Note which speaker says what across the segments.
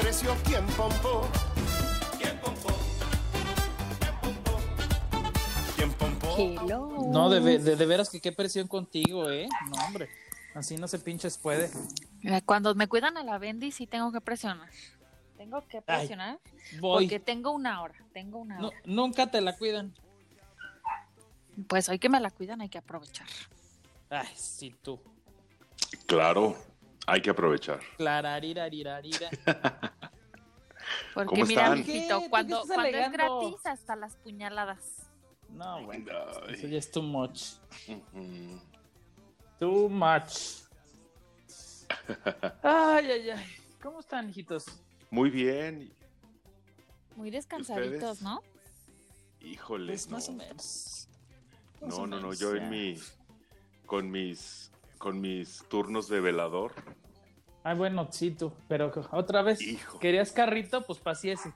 Speaker 1: precio? ¿Quién pompó?
Speaker 2: ¿Quién pompó?
Speaker 1: ¿Quién pompó?
Speaker 3: Hello.
Speaker 4: No, de, ve- de, de veras que qué presión contigo, ¿eh? No, hombre. Así no se pinches puede.
Speaker 3: Mira, Cuando me cuidan a la Bendy, sí tengo que presionar. Tengo que presionar
Speaker 4: Voy.
Speaker 3: porque tengo una hora. Tengo una hora.
Speaker 4: nunca te la cuidan.
Speaker 3: Pues hoy que me la cuidan hay que aprovechar.
Speaker 4: Ay, sí, tú.
Speaker 5: Claro, hay que aprovechar.
Speaker 3: Porque
Speaker 5: ¿Cómo
Speaker 3: mira, cuando, es gratis, hasta las puñaladas.
Speaker 4: No, bueno.
Speaker 5: Ay.
Speaker 4: Eso ya es too much. Too much. Ay, ay, ay. ¿Cómo están, hijitos?
Speaker 5: Muy bien.
Speaker 3: Muy descansaditos,
Speaker 5: ¿Ustedes?
Speaker 3: ¿no?
Speaker 5: Híjole.
Speaker 4: Pues
Speaker 5: no.
Speaker 4: más o menos. Más
Speaker 5: No,
Speaker 4: o
Speaker 5: no, no. Yo
Speaker 4: ya.
Speaker 5: en mi. Con mis. Con mis turnos de velador.
Speaker 4: Ay, bueno, sí, tú. Pero otra vez,
Speaker 5: Hijo.
Speaker 4: ¿querías carrito? Pues paseese.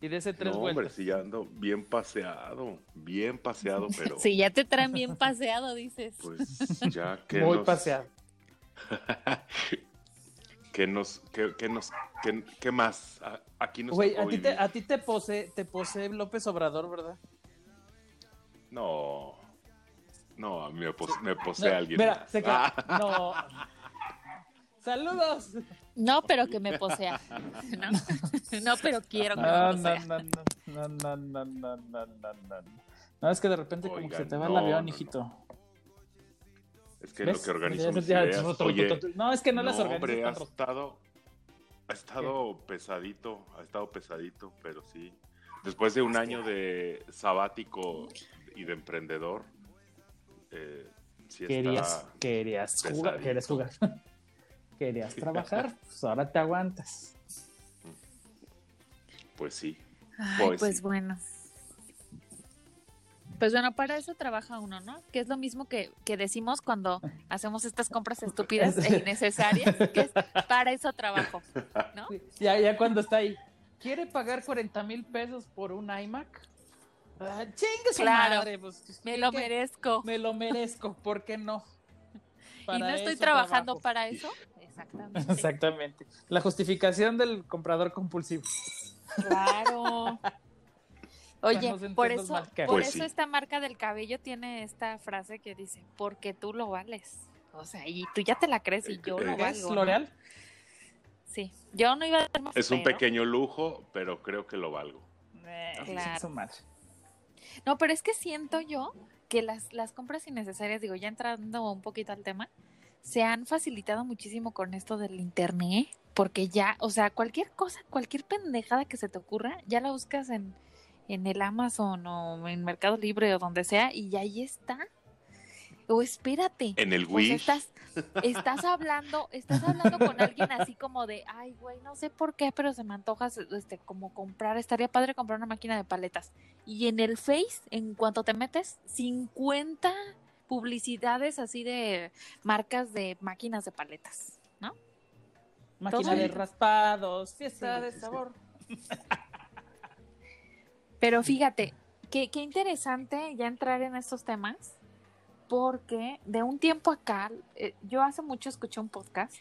Speaker 4: Y dese tres
Speaker 5: no, hombre,
Speaker 4: vueltas.
Speaker 5: sí, ya ando bien paseado. Bien paseado, pero.
Speaker 3: Sí, ya te traen bien paseado, dices.
Speaker 5: Pues ya que
Speaker 4: Muy
Speaker 5: nos.
Speaker 4: paseado.
Speaker 5: Que nos. Que, que nos. Que, ¿Qué más? A- Aquí nos.
Speaker 4: Güey, a ti, te, a ti te posee, te posee López Obrador, ¿verdad?
Speaker 5: No. No, a mí me, pos- me posee
Speaker 4: No,
Speaker 5: alguien.
Speaker 4: Mira,
Speaker 5: más.
Speaker 4: se queda.
Speaker 5: Ah,
Speaker 4: No. Saludos.
Speaker 3: No, pero que me posea. No, no pero quiero que
Speaker 4: No,
Speaker 3: me
Speaker 4: no,
Speaker 3: posea.
Speaker 4: no, no, no, no, no, no, no, no. No, es que de repente como que se te va el avión,
Speaker 5: no,
Speaker 4: hijito.
Speaker 5: es que
Speaker 4: ¿Ves?
Speaker 5: lo que organizo
Speaker 4: Ya-
Speaker 5: mis
Speaker 4: ya-
Speaker 5: ideas.
Speaker 4: ya-
Speaker 5: Oye,
Speaker 4: no, es que no, las organizas
Speaker 5: hombre, ha estado, ha estado pesadito, ha estado pesadito, pero sí. Después de un año de sabático y de emprendedor, eh, sí
Speaker 4: Querías, querías jugar, querías jugar. Querías trabajar, pues ahora te aguantas.
Speaker 5: pues sí.
Speaker 3: Ay,
Speaker 5: Pues
Speaker 3: pues
Speaker 5: sí.
Speaker 3: bueno. Pues bueno, para eso trabaja uno, ¿no? Que es lo mismo que, que decimos cuando hacemos estas compras estúpidas e innecesarias, que es para eso trabajo, ¿no?
Speaker 4: Ya, ya cuando está ahí, ¿quiere pagar 40 mil pesos por un iMac? Ah, chingue su
Speaker 3: Claro.
Speaker 4: madre, pues,
Speaker 3: Me
Speaker 4: ¿qué-
Speaker 3: lo merezco.
Speaker 4: Me lo merezco, ¿por qué no?
Speaker 3: Y no estoy trabajando
Speaker 4: trabajo.
Speaker 3: para eso. Exactamente.
Speaker 4: Exactamente. La justificación del comprador compulsivo.
Speaker 3: Claro. Oye,
Speaker 4: Nos
Speaker 3: por eso, por
Speaker 5: Pues
Speaker 3: eso
Speaker 5: sí.
Speaker 3: esta marca del cabello tiene esta frase que dice, porque tú lo vales. O sea, y tú ya te la crees y yo lo
Speaker 5: ¿Es
Speaker 4: ¿Es
Speaker 3: valgo. ¿no?
Speaker 4: L'Oreal?
Speaker 3: Sí, yo no iba a dar más,
Speaker 5: Es un pequeño lujo, pero creo que lo valgo.
Speaker 4: Eh,
Speaker 3: Claro. No, pero es que siento yo que las, las compras innecesarias, digo, ya entrando un poquito al tema, se han facilitado muchísimo con esto del internet, porque ya, o sea, cualquier cosa, cualquier pendejada que se te ocurra, ya la buscas en, en el Amazon o en Mercado Libre o donde sea, y ahí está. O espérate.
Speaker 5: En el
Speaker 3: O sea,
Speaker 5: Wish.
Speaker 3: estás, estás hablando, estás hablando con alguien así como de, ay, güey, no sé por qué, pero se me antoja este, como comprar, estaría padre comprar una máquina de paletas. Y en el Face, en cuanto te metes, 50 publicidades así de marcas de máquinas de paletas, ¿no?
Speaker 4: Máquina de raspados, fiesta
Speaker 3: Sí,
Speaker 4: de sabor.
Speaker 3: Pero fíjate, qué, qué interesante ya entrar en estos temas, porque de un tiempo acá, eh, yo hace mucho escuché un podcast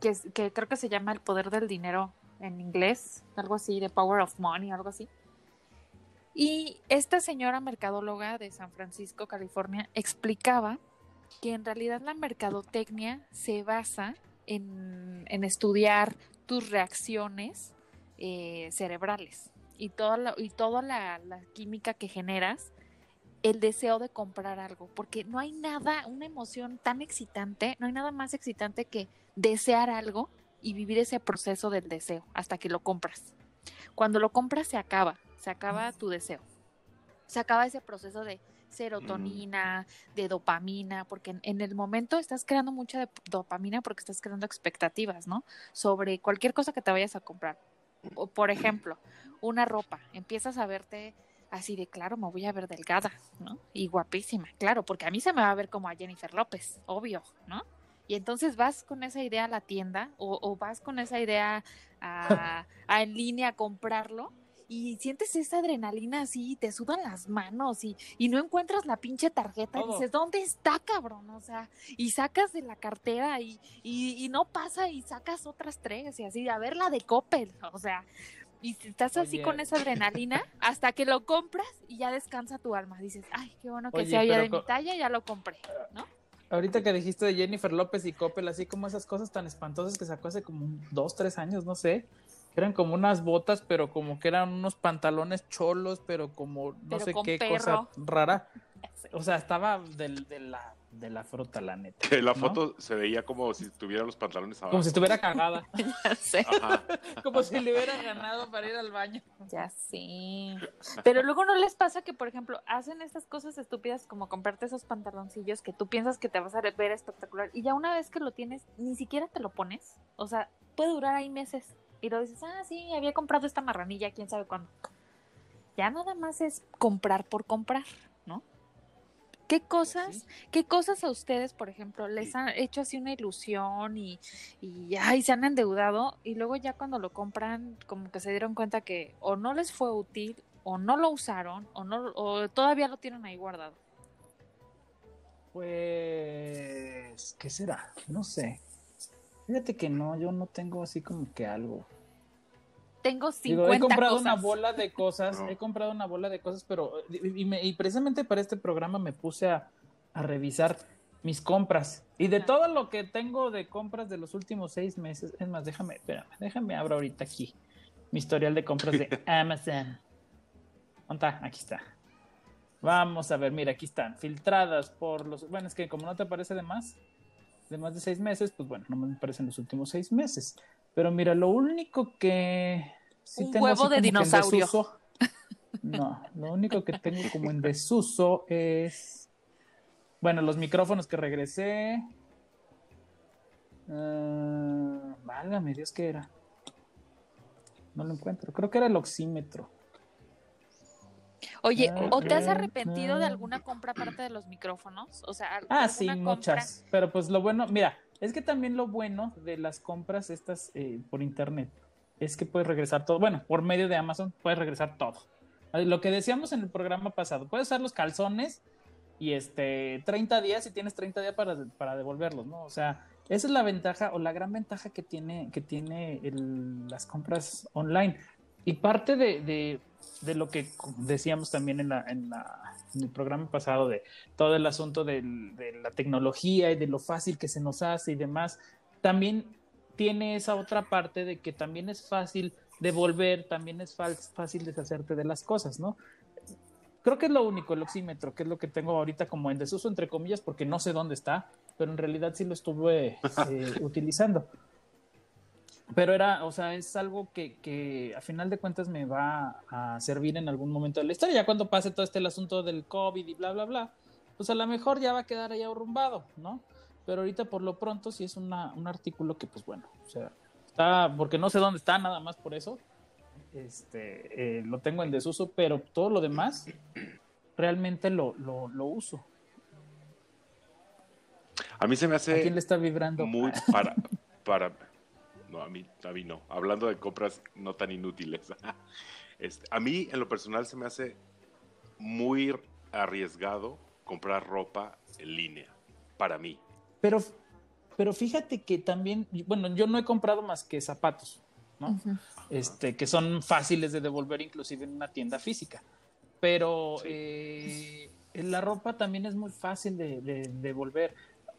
Speaker 3: que, creo que se llama El Poder del Dinero en inglés, algo así, The Power of Money, algo así. Y esta señora mercadóloga de San Francisco, California, explicaba que en realidad la mercadotecnia se basa en, estudiar tus reacciones eh, cerebrales y toda, la química que generas, el deseo de comprar algo, porque no hay nada, una emoción tan excitante, no hay nada más excitante que desear algo y vivir ese proceso del deseo hasta que lo compras. Cuando lo compras se acaba, se acaba tu deseo. Se acaba ese proceso de serotonina, de dopamina, porque en, en el momento estás creando mucha de- dopamina porque estás creando expectativas, ¿no? Sobre cualquier cosa que te vayas a comprar. O, por ejemplo, una ropa, empiezas a verte así de, claro, me voy a ver delgada, ¿no? Y guapísima, claro, porque a mí se me va a ver como a Jennifer López, obvio, ¿no? Y entonces vas con esa idea a la tienda o, o vas con esa idea a, a en línea a comprarlo y sientes esa adrenalina así, te sudan las manos y, y no encuentras la pinche tarjeta y dices, ¿dónde está, cabrón? O sea, y sacas de la cartera y, y, y no pasa y sacas otras tres y así, a ver la de Coppel, o sea, y estás así
Speaker 4: Oye.
Speaker 3: con esa adrenalina hasta que lo compras y ya descansa tu alma. Dices, ay, qué bueno que
Speaker 4: Oye,
Speaker 3: sea ya de mi talla, ya lo compré, ¿no?
Speaker 4: Ahorita que dijiste de Jennifer López y Coppel, así como esas cosas tan espantosas que sacó hace como dos, tres años, no sé. Eran como unas botas, pero como que eran unos pantalones cholos, pero como no
Speaker 3: Pero
Speaker 4: sé qué
Speaker 3: perro.
Speaker 4: cosa rara. O sea, estaba del- de, la, de la fruta, la neta.
Speaker 5: Que la
Speaker 4: ¿no?
Speaker 5: foto se veía como si tuviera los pantalones abajo.
Speaker 4: Como si estuviera cagada.
Speaker 3: Ya sé.
Speaker 5: Ajá.
Speaker 4: como si le hubiera ganado para ir al baño.
Speaker 3: Ya sí. Pero luego no les pasa que, por ejemplo, hacen estas cosas estúpidas como comprarte esos pantaloncillos que tú piensas que te vas a ver espectacular y ya una vez que lo tienes, ni siquiera te lo pones. O sea, puede durar ahí meses. Y lo dices, ah, sí, había comprado esta marranilla, quién sabe cuándo. Ya nada más es comprar por comprar. ¿Qué cosas, qué cosas a ustedes, por ejemplo, les han hecho así una ilusión y, y ay, se han endeudado y luego ya cuando lo compran como que se dieron cuenta que o no les fue útil o no lo usaron o no o todavía lo tienen ahí guardado.
Speaker 4: Pues, ¿qué será? No sé. Fíjate que no, yo no tengo así como que algo.
Speaker 3: Tengo 50
Speaker 4: Digo, he comprado
Speaker 3: cosas.
Speaker 4: una bola de cosas,
Speaker 5: No.
Speaker 4: he comprado una bola de cosas, pero y, me- y precisamente para este programa me puse a, a revisar mis compras. Y de
Speaker 3: Ajá.
Speaker 4: todo lo que tengo de compras de los últimos seis meses, es más, déjame, espérame, déjame abro ahorita aquí mi historial de compras de Amazon. ¿Dónde está? Aquí está. Vamos a ver, mira, aquí están, filtradas por los... Bueno, es que como no te aparece de más, de más de seis meses, pues bueno, no me aparecen los últimos seis meses. Pero mira, lo único que... sí
Speaker 3: Un
Speaker 4: tengo
Speaker 3: huevo de dinosaurio.
Speaker 4: desuso- no, lo único que tengo como en desuso es... Bueno, los micrófonos que regresé. Ah, válgame Dios, ¿qué era? No lo encuentro. Creo que era el oxímetro.
Speaker 3: Oye,
Speaker 4: Ah,
Speaker 3: ¿o te has
Speaker 4: ah,
Speaker 3: arrepentido de alguna compra aparte de los micrófonos? O sea,
Speaker 4: Ah, sí,
Speaker 3: compra-
Speaker 4: muchas. Pero pues lo bueno, mira, es que también lo bueno de las compras estas eh, por internet es que puedes regresar todo. Bueno, por medio de Amazon puedes regresar todo. Eh, Lo que decíamos en el programa pasado, puedes usar los calzones y este 30 días y tienes 30 días para, para devolverlos, ¿no? O sea, esa es la ventaja o la gran ventaja que tiene, que tiene las compras online. Y parte de- de lo que decíamos también en, la, en, la- en el programa pasado de todo el asunto del- de la tecnología y de lo fácil que se nos hace y demás, también tiene esa otra parte de que también es fácil devolver, también es fácil deshacerte de las cosas, ¿no? Creo que es lo único, el oxímetro, que es lo que tengo ahorita como en desuso, entre comillas, porque no sé dónde está, pero en realidad sí lo estuve eh, utilizando. Pero era, o sea, es algo que, que a final de cuentas me va a servir en algún momento de la historia. Ya cuando pase todo este el asunto del COVID y bla, bla, bla, pues a lo mejor ya va a quedar ahí arrumbado, ¿no? Pero ahorita por lo pronto sí es una, un artículo que, pues bueno, o sea, está, porque no sé dónde está, nada más por eso. Este, eh, lo tengo en desuso, pero todo lo demás realmente lo, lo, lo uso.
Speaker 5: A mí se me
Speaker 4: ¿A
Speaker 5: hace
Speaker 4: quién le está vibrando?
Speaker 5: muy para para no a mí a mí no hablando de compras no tan inútiles Este, a mí en lo personal se me hace muy arriesgado comprar ropa en línea para mí
Speaker 4: Pero, pero fíjate que también, bueno, yo no he comprado más que zapatos, ¿no? Este, que son fáciles de devolver inclusive en una tienda física. Pero eh, la ropa también es muy fácil de, de- de devolver.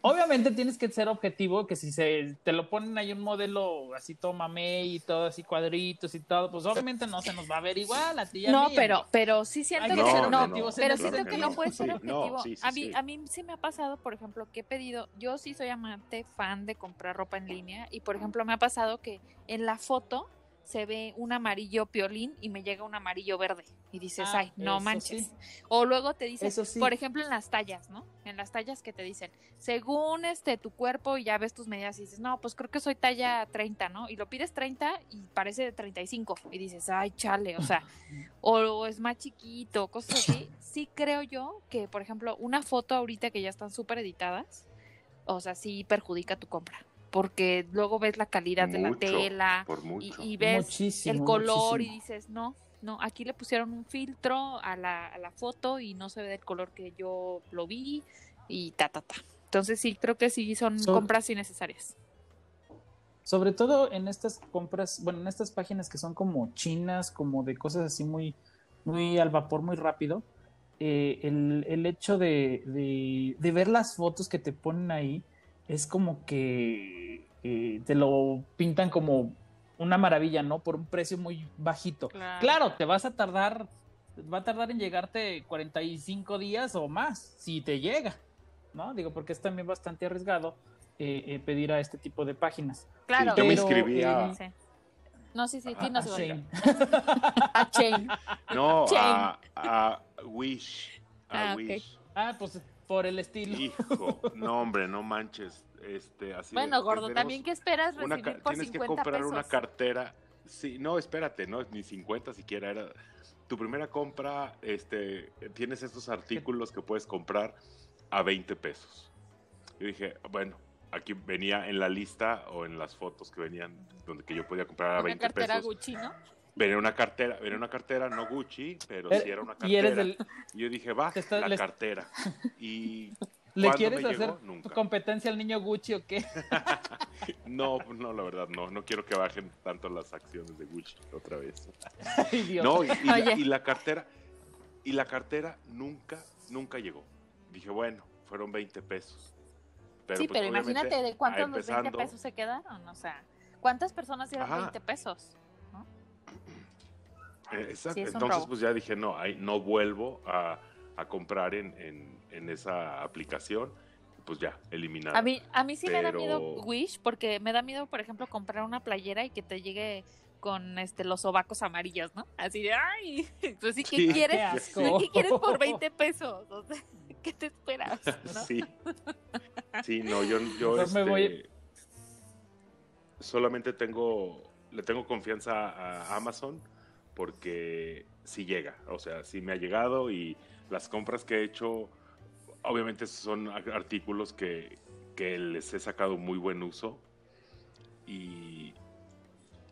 Speaker 4: Obviamente tienes que ser objetivo, que si se te lo ponen ahí un modelo así todo mamey y todo así cuadritos y todo, pues obviamente no se nos va a ver igual a ti y a
Speaker 3: No,
Speaker 4: mí,
Speaker 3: pero, pero sí siento
Speaker 4: Hay
Speaker 3: que
Speaker 5: que
Speaker 3: ser- no,
Speaker 5: objetivos en
Speaker 3: pero siento que no puede ser
Speaker 5: Sí, no,
Speaker 3: objetivo.
Speaker 5: sí, sí,
Speaker 3: a mí,
Speaker 5: sí.
Speaker 3: a mí sí me ha pasado, por ejemplo, que he pedido, yo sí soy amante, fan de comprar ropa en línea, y por ejemplo me ha pasado que en la foto se ve un amarillo piolín y me llega un amarillo verde y dices,
Speaker 4: Ah,
Speaker 3: ay, no manches.
Speaker 4: sí.
Speaker 3: O luego te dicen,
Speaker 4: sí.
Speaker 3: por ejemplo, en las tallas, ¿no? En las tallas que te dicen, según este tu cuerpo y ya ves tus medidas y dices, no, pues creo que soy talla 30, ¿no? Y lo pides 30 y parece de 35 y dices, ay, chale, o sea, o, o es más chiquito, cosas así. Sí creo yo que, por ejemplo, una foto ahorita que ya están súper editadas, o sea, sí perjudica tu compra. Porque luego ves la calidad de la tela
Speaker 5: por
Speaker 3: y,
Speaker 5: mucho
Speaker 3: y ves
Speaker 4: Muchísimo,
Speaker 3: el color
Speaker 4: muchísimo.
Speaker 3: y dices, no, No, aquí le pusieron un filtro a la, a la foto y no se ve del color que yo lo vi y ta, ta, ta. Entonces sí, creo que sí son
Speaker 4: So-
Speaker 3: compras innecesarias.
Speaker 4: Sobre todo en estas compras, bueno, en estas páginas que son como chinas, como de cosas así muy, muy al vapor, muy rápido, eh, el, el hecho de, de- de ver las fotos que te ponen ahí es como que eh, te lo pintan como una maravilla, ¿no? Por un precio muy bajito.
Speaker 3: Claro.
Speaker 4: Claro, te vas a tardar, va a tardar en llegarte 45 días o más, si te llega, ¿no? Digo, porque es también bastante arriesgado eh, eh, pedir a este tipo de páginas.
Speaker 3: Claro.
Speaker 5: yo me inscribí a...
Speaker 4: eh,
Speaker 3: Sí. No, sí, sí,
Speaker 4: A-
Speaker 3: dinos,
Speaker 4: a.
Speaker 3: A Chain.
Speaker 5: No,
Speaker 3: Chain.
Speaker 5: a, a Wish. A
Speaker 3: Ah.
Speaker 5: Wish.
Speaker 4: Ah, pues por el estilo.
Speaker 5: Hijo, no hombre, no manches. Este, así de,
Speaker 3: Bueno,
Speaker 5: pues,
Speaker 3: gordo, también que esperas
Speaker 5: una
Speaker 3: recibir
Speaker 5: ca-
Speaker 3: por
Speaker 5: tienes que
Speaker 3: 50
Speaker 5: comprar una cartera. Sí, no, espérate, no, ni 50 siquiera era. Tu primera compra, este, tienes estos artículos que puedes comprar a 20 pesos. Yo dije, bueno, aquí venía en la lista o en las fotos que venían donde que yo podía comprar a
Speaker 3: Una
Speaker 5: 20
Speaker 3: cartera
Speaker 5: pesos.
Speaker 3: Gucci, ¿no?
Speaker 5: Venía una cartera, venía una cartera, no Gucci, pero
Speaker 4: Eh,
Speaker 5: sí era una cartera.
Speaker 4: Y eres del,
Speaker 5: Y yo dije, va,
Speaker 4: está-
Speaker 5: la
Speaker 4: le-
Speaker 5: cartera. Y
Speaker 4: ¿Le
Speaker 5: ¿cuándo
Speaker 4: quieres
Speaker 5: me
Speaker 4: hacer
Speaker 5: llegó? Nunca.
Speaker 4: competencia al niño Gucci o qué?
Speaker 5: No, no, la verdad, no. No quiero que bajen tanto las acciones de Gucci otra vez.
Speaker 4: Ay, Dios.
Speaker 5: No, y, y la,
Speaker 3: Oye.
Speaker 5: y la cartera, y la cartera nunca, nunca llegó. Dije, bueno, fueron 20 pesos. Pero,
Speaker 3: sí,
Speaker 5: pues,
Speaker 3: pero imagínate de cuántos los 20
Speaker 5: empezando-
Speaker 3: pesos se quedaron. O sea, ¿cuántas personas dieron
Speaker 5: Ajá.
Speaker 3: 20 pesos?
Speaker 5: Eh, exacto.
Speaker 3: Sí,
Speaker 5: Entonces,
Speaker 3: robo.
Speaker 5: pues ya dije, no, ahí no vuelvo a, a comprar en, en, en esa aplicación. Pues ya, eliminar.
Speaker 3: A mí, a mí sí me da miedo Wish, porque me da miedo, por ejemplo, comprar una playera y que te llegue con este los sobacos amarillos, ¿no? Así de, ay, pues sí, ¿qué
Speaker 5: Sí.
Speaker 3: Quieres? ¿Qué quieres por 20 pesos? O sea, ¿qué te esperas? ¿no?
Speaker 5: Sí. Sí, no, yo, yo
Speaker 4: me
Speaker 5: este,
Speaker 4: voy-
Speaker 5: solamente tengo, le tengo confianza a Amazon porque sí llega, o sea, sí me ha llegado y las compras que he hecho, obviamente son artículos que, que les he sacado muy buen uso y,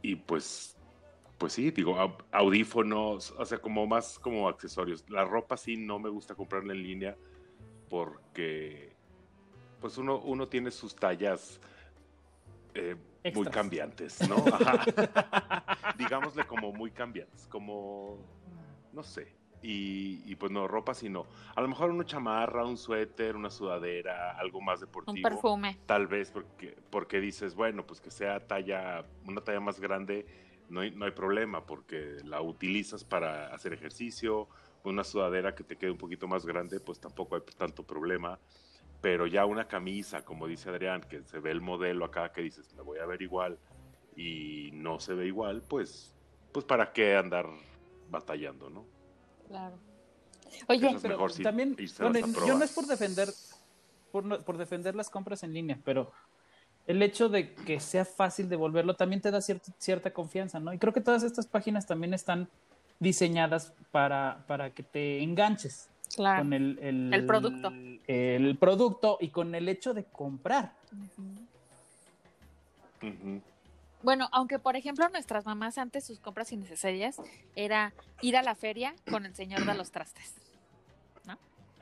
Speaker 5: y pues, pues sí, digo, au- audífonos, o sea, como más como accesorios. La ropa sí no me gusta comprarla en línea porque pues uno, uno tiene sus tallas eh, muy cambiantes, ¿no? Ajá. Digámosle como muy cambiantes, como, no sé. Y, y, pues no, ropa sino. A lo mejor una chamarra, un suéter, una sudadera, algo más deportivo.
Speaker 3: Un perfume.
Speaker 5: Tal vez porque, porque dices, bueno, pues que sea talla, una talla más grande, no hay, no hay problema, porque la utilizas para hacer ejercicio, una sudadera que te quede un poquito más grande, pues tampoco hay tanto problema. Pero ya una camisa, como dice Adrián, que se ve el modelo acá, que dices, me voy a ver igual, y no se ve igual, pues, pues para qué andar batallando, ¿no?
Speaker 3: Claro. Oye,
Speaker 5: es
Speaker 4: Pero
Speaker 5: mejor sí
Speaker 4: también, bueno, yo no es por defender, por, no- por defender las compras en línea, pero el hecho de que sea fácil devolverlo también te da cierta, cierta confianza, ¿no? Y creo que todas estas páginas también están diseñadas para, para que te enganches
Speaker 3: claro.
Speaker 4: con el, el,
Speaker 3: El producto.
Speaker 4: el producto y con el hecho de comprar.
Speaker 3: Bueno, aunque por ejemplo nuestras mamás antes sus compras innecesarias era ir a la feria con el señor de los trastes.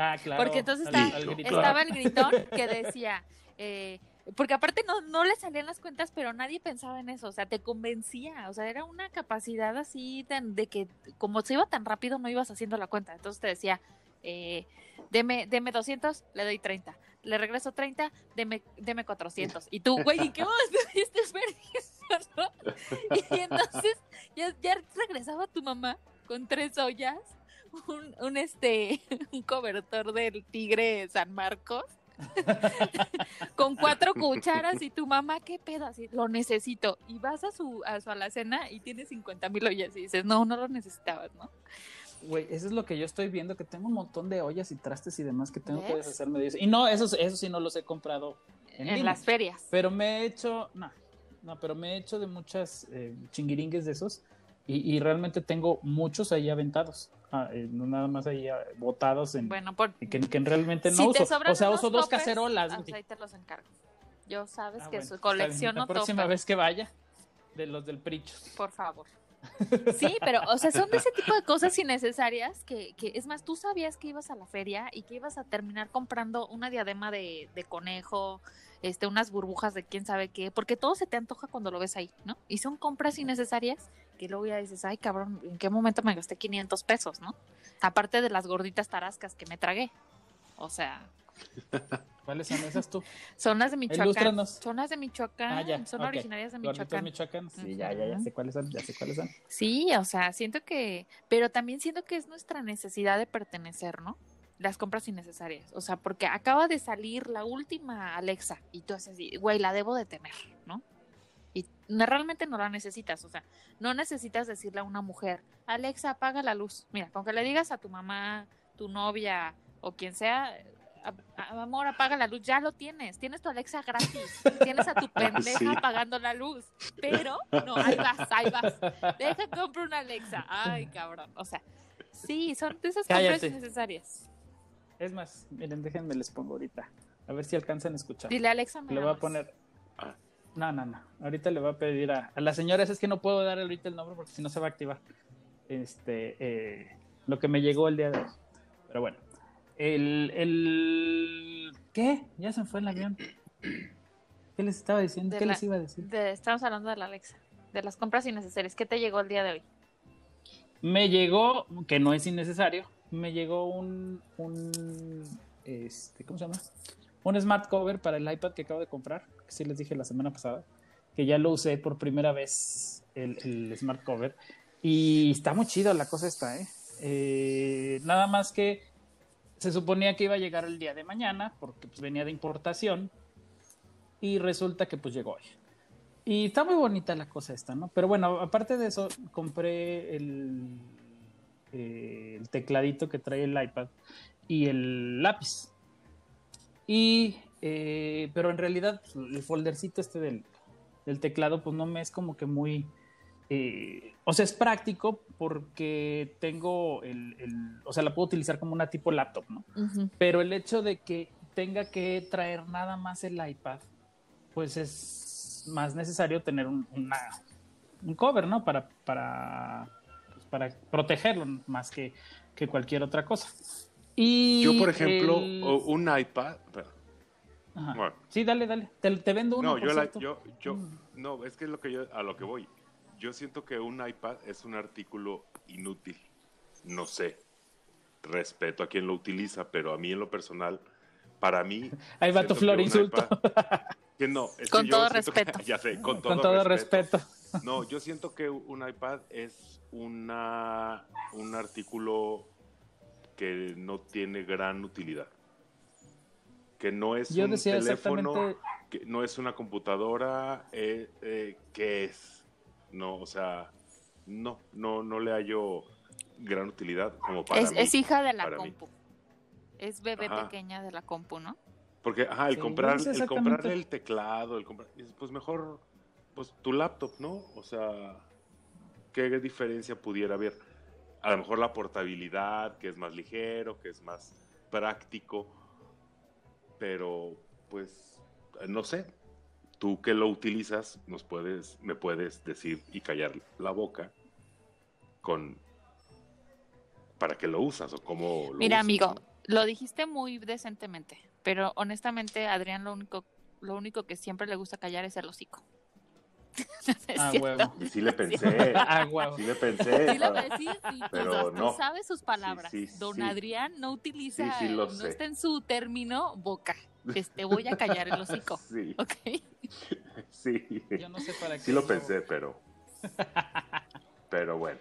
Speaker 4: Ah, claro.
Speaker 3: Porque entonces
Speaker 4: al-
Speaker 3: está-
Speaker 4: al grito.
Speaker 3: estaba el gritón que decía, eh, porque aparte no, no le salían las cuentas, pero nadie pensaba en eso, o sea, te convencía, o sea, era una capacidad así de, de que como se iba tan rápido no ibas haciendo la cuenta, entonces te decía, eh, deme, deme 200, le doy 30, le regreso 30, deme, deme 400, y tú, güey, ¿y qué más? Este. Y entonces ya, ya regresaba tu mamá con tres ollas, un, un este, un cobertor del tigre San Marcos, con cuatro cucharas y tu mamá, ¿qué pedo? Así, lo necesito. Y vas a su, a su alacena y tienes 50 mil ollas y dices, no, no lo necesitabas, ¿no?
Speaker 4: Güey, eso es lo que yo estoy viendo, que tengo un montón de ollas y trastes y demás que tengo que
Speaker 3: ¿Ves?
Speaker 4: deshacerme de eso. Y no, esos, eso sí no los he comprado en,
Speaker 3: En, las ferias.
Speaker 4: Pero me he hecho, no, no, pero me he hecho de muchas eh, chinguiringues de esos y, y realmente tengo muchos ahí aventados, ah, eh, no nada más ahí ah, botados en
Speaker 3: Bueno, por,
Speaker 4: que, que realmente no
Speaker 3: si
Speaker 4: uso. O sea, uso dos cacerolas.
Speaker 3: ah, pues ahí te los encargo. Yo sabes
Speaker 4: Ah,
Speaker 3: que
Speaker 4: bueno,
Speaker 3: colecciono
Speaker 4: La próxima vez que vaya, de los del Prichos.
Speaker 3: por favor. Sí, pero, o sea, son de ese tipo de cosas innecesarias que, que, es más, tú sabías que ibas a la feria y que ibas a terminar comprando una diadema de, de conejo, este, unas burbujas de quién sabe qué, porque todo se te antoja cuando lo ves ahí, ¿no? Y son compras innecesarias que luego ya dices, ay, cabrón, ¿en qué momento me gasté 500 pesos, no? Aparte de las gorditas tarascas que me tragué. O sea,
Speaker 4: ¿Cuáles son esas tú?
Speaker 3: son las de Michoacán.
Speaker 4: Ilústranos.
Speaker 3: Son las de Michoacán,
Speaker 4: Ah,
Speaker 3: son originarias de Michoacán.
Speaker 4: Michoacán. Sí, ya, ya, ya sé cuáles son, ya sé cuáles son.
Speaker 3: Sí, o sea, siento que, pero también siento que es nuestra necesidad de pertenecer, ¿no? Las compras innecesarias, o sea, porque acaba de salir la última Alexa y tú haces así, güey, la debo de tener, ¿no? Y no- realmente no la necesitas, o sea, no necesitas decirle a una mujer, Alexa, apaga la luz. Mira, con que le digas a tu mamá, tu novia o quien sea, "A- a- amor, apaga la luz, ya lo tienes, tienes tu Alexa gratis, tienes a tu pendeja
Speaker 5: Sí.
Speaker 3: apagando la luz, pero no, ahí vas, ahí vas. Deja compro una Alexa. Ay, cabrón. O sea, sí, son de esas compras
Speaker 4: Cállate.
Speaker 3: innecesarias.
Speaker 4: Es más, miren, déjenme les pongo ahorita. A ver si alcanzan a escuchar.
Speaker 3: Dile a Alexa, me
Speaker 4: Le voy a poner.
Speaker 5: Ah.
Speaker 4: No, no, no. Ahorita le voy a pedir a, a las señoras. Es que no puedo dar ahorita el nombre porque si no se va a activar. Este, eh, lo que me llegó el día de hoy. Pero bueno. El, el. ¿Qué? Ya se me fue el avión. ¿Qué les estaba diciendo?
Speaker 3: De
Speaker 4: ¿Qué
Speaker 3: la-
Speaker 4: les iba a decir?
Speaker 3: De- estamos hablando de la Alexa, de las compras innecesarias. ¿Qué te llegó el día de hoy?
Speaker 4: Me llegó, que no es innecesario, me llegó un, un este, ¿cómo se llama? Un smart cover para el iPad que acabo de comprar, que sí les dije la semana pasada, que ya lo usé por primera vez el, el smart cover y está muy chido la cosa esta, ¿eh? Eh, Nada más que se suponía que iba a llegar el día de mañana porque pues, venía de importación y resulta que pues llegó hoy. Y está muy bonita la cosa esta, ¿no? Pero bueno, aparte de eso, compré el, eh, el tecladito que trae el iPad y el lápiz. Y, eh, pero en realidad, pues, el foldercito este del, del teclado, pues no me es como que muy... eh, o sea, es práctico porque tengo el, el- O sea, la puedo utilizar como una tipo laptop, ¿no? Pero el hecho de que tenga que traer nada más el iPad, pues es más necesario tener un, una- un cover, ¿no? Para, para, pues, para protegerlo más que, que cualquier otra cosa. Y
Speaker 5: Yo, por ejemplo,
Speaker 4: el-
Speaker 5: un iPad. bueno.
Speaker 4: Sí, dale, dale. Te, te vendo uno.
Speaker 5: No, yo, la- yo, yo,
Speaker 4: Mm.
Speaker 5: no, es que es lo que yo, a lo que voy. Yo siento que un iPad es un artículo inútil. No sé. Respeto a quien lo utiliza, pero a mí en lo personal, para mí.
Speaker 4: Ahí va tu
Speaker 5: que
Speaker 4: flor insulto.
Speaker 5: iPad- que no, es que
Speaker 3: Con
Speaker 5: yo
Speaker 3: todo
Speaker 5: siento que-
Speaker 3: respeto.
Speaker 5: ya sé, con todo,
Speaker 4: Con todo
Speaker 5: respeto.
Speaker 4: respeto.
Speaker 5: No, yo siento que un iPad es una, un artículo que no tiene gran utilidad. Que no es
Speaker 4: Yo
Speaker 5: un
Speaker 4: decía
Speaker 5: teléfono,
Speaker 4: exactamente-
Speaker 5: que no es una computadora, eh, eh, ¿qué es? No, o sea, no, no, no le hallo gran utilidad como para
Speaker 3: Es,
Speaker 5: mí.
Speaker 3: es hija de la
Speaker 5: mí.
Speaker 3: compu. Es bebé
Speaker 5: Ajá.
Speaker 3: pequeña de la compu, ¿no?
Speaker 5: Porque, ajá, el
Speaker 4: Sí,
Speaker 5: comprar,
Speaker 4: yo no sé
Speaker 5: el comprarle
Speaker 4: exactamente.
Speaker 5: el teclado, el comprar, pues mejor, pues tu laptop, ¿no? O sea, ¿qué diferencia pudiera haber? A lo mejor la portabilidad, que es más ligero, que es más práctico, pero, pues, no sé. Tú que lo utilizas, nos puedes, me puedes decir y callar la boca con para qué lo usas o cómo lo
Speaker 3: Mira,
Speaker 5: usas,
Speaker 3: amigo,
Speaker 5: ¿no?
Speaker 3: lo dijiste muy decentemente, pero honestamente, Adrián lo único, lo único que siempre le gusta callar es el hocico. Es
Speaker 4: Ah, huevo.
Speaker 5: Y sí le pensé.
Speaker 4: Ah, huevo.
Speaker 5: Sí le pensé.
Speaker 3: Sí, le sí,
Speaker 5: Pero
Speaker 3: tú
Speaker 5: no.
Speaker 3: sabes sus palabras.
Speaker 5: Sí, sí,
Speaker 3: Don
Speaker 5: sí.
Speaker 3: Adrián no utiliza,
Speaker 5: Sí, sí lo
Speaker 3: no
Speaker 5: sé.
Speaker 3: está en su término boca. Este, voy a callar el hocico,
Speaker 5: Sí,
Speaker 3: ¿ok?
Speaker 5: sí.
Speaker 4: Yo no sé para qué.
Speaker 5: Sí lo pensé, pero. Pero bueno.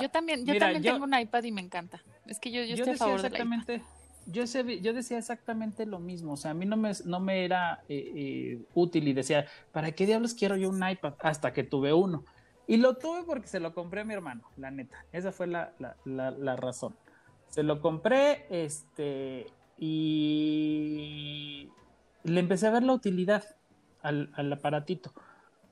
Speaker 3: Yo también, yo
Speaker 4: Mira,
Speaker 3: también
Speaker 4: yo-
Speaker 3: tengo un iPad y me encanta. Es que yo, yo,
Speaker 4: yo
Speaker 3: estoy a favor del iPad.
Speaker 4: exactamente, yo, sé- yo decía exactamente lo mismo, o sea, a mí no me, no me era eh, eh, útil y decía, ¿para qué diablos quiero yo un iPad? Hasta que tuve uno. Y lo tuve porque se lo compré a mi hermano, la neta. Esa fue la, la- la- la razón. Se lo compré, este, y le empecé a ver la utilidad al, al aparatito.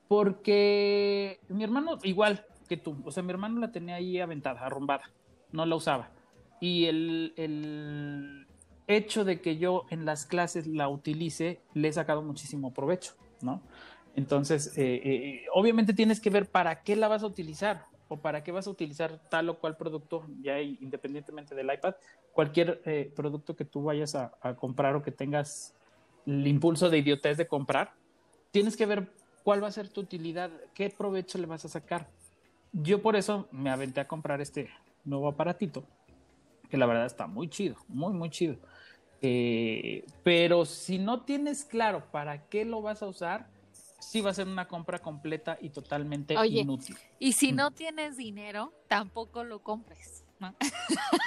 Speaker 4: Porque mi hermano, igual que tú, o sea, mi hermano la tenía ahí aventada, arrumbada, no la usaba. Y el, el hecho de que yo en las clases la utilice, le he sacado muchísimo provecho, ¿no? Entonces, eh, eh, obviamente tienes que ver para qué la vas a utilizar. O para qué vas a utilizar tal o cual producto, ya independientemente del iPad, cualquier eh, producto que tú vayas a, comprar o que tengas el impulso de idiotez de comprar, tienes que ver cuál va a ser tu utilidad, qué provecho le vas a sacar. Yo por eso me aventé a comprar este nuevo aparatito, que la verdad está muy chido, muy, muy chido. Eh, pero si no tienes claro para qué lo vas a usar, sí va a ser una compra completa y totalmente
Speaker 3: Oye,
Speaker 4: inútil.
Speaker 3: Y si no tienes dinero, tampoco lo compres. ¿no?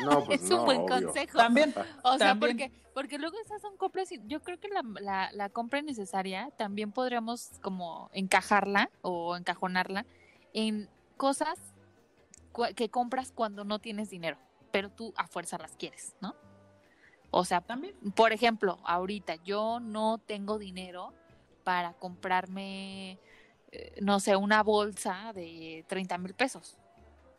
Speaker 5: No, pues
Speaker 3: es
Speaker 5: no,
Speaker 3: un buen
Speaker 5: obvio.
Speaker 3: consejo.
Speaker 4: También,
Speaker 3: O sea,
Speaker 4: también.
Speaker 3: porque, porque luego esas son compras, y- yo creo que la, la, la compra necesaria también podríamos como encajarla o encajonarla en cosas que compras cuando no tienes dinero, pero tú a fuerza las quieres, ¿no? O sea,
Speaker 4: también.
Speaker 3: por ejemplo, ahorita yo no tengo dinero para comprarme, eh, no sé, una bolsa de 30 mil pesos.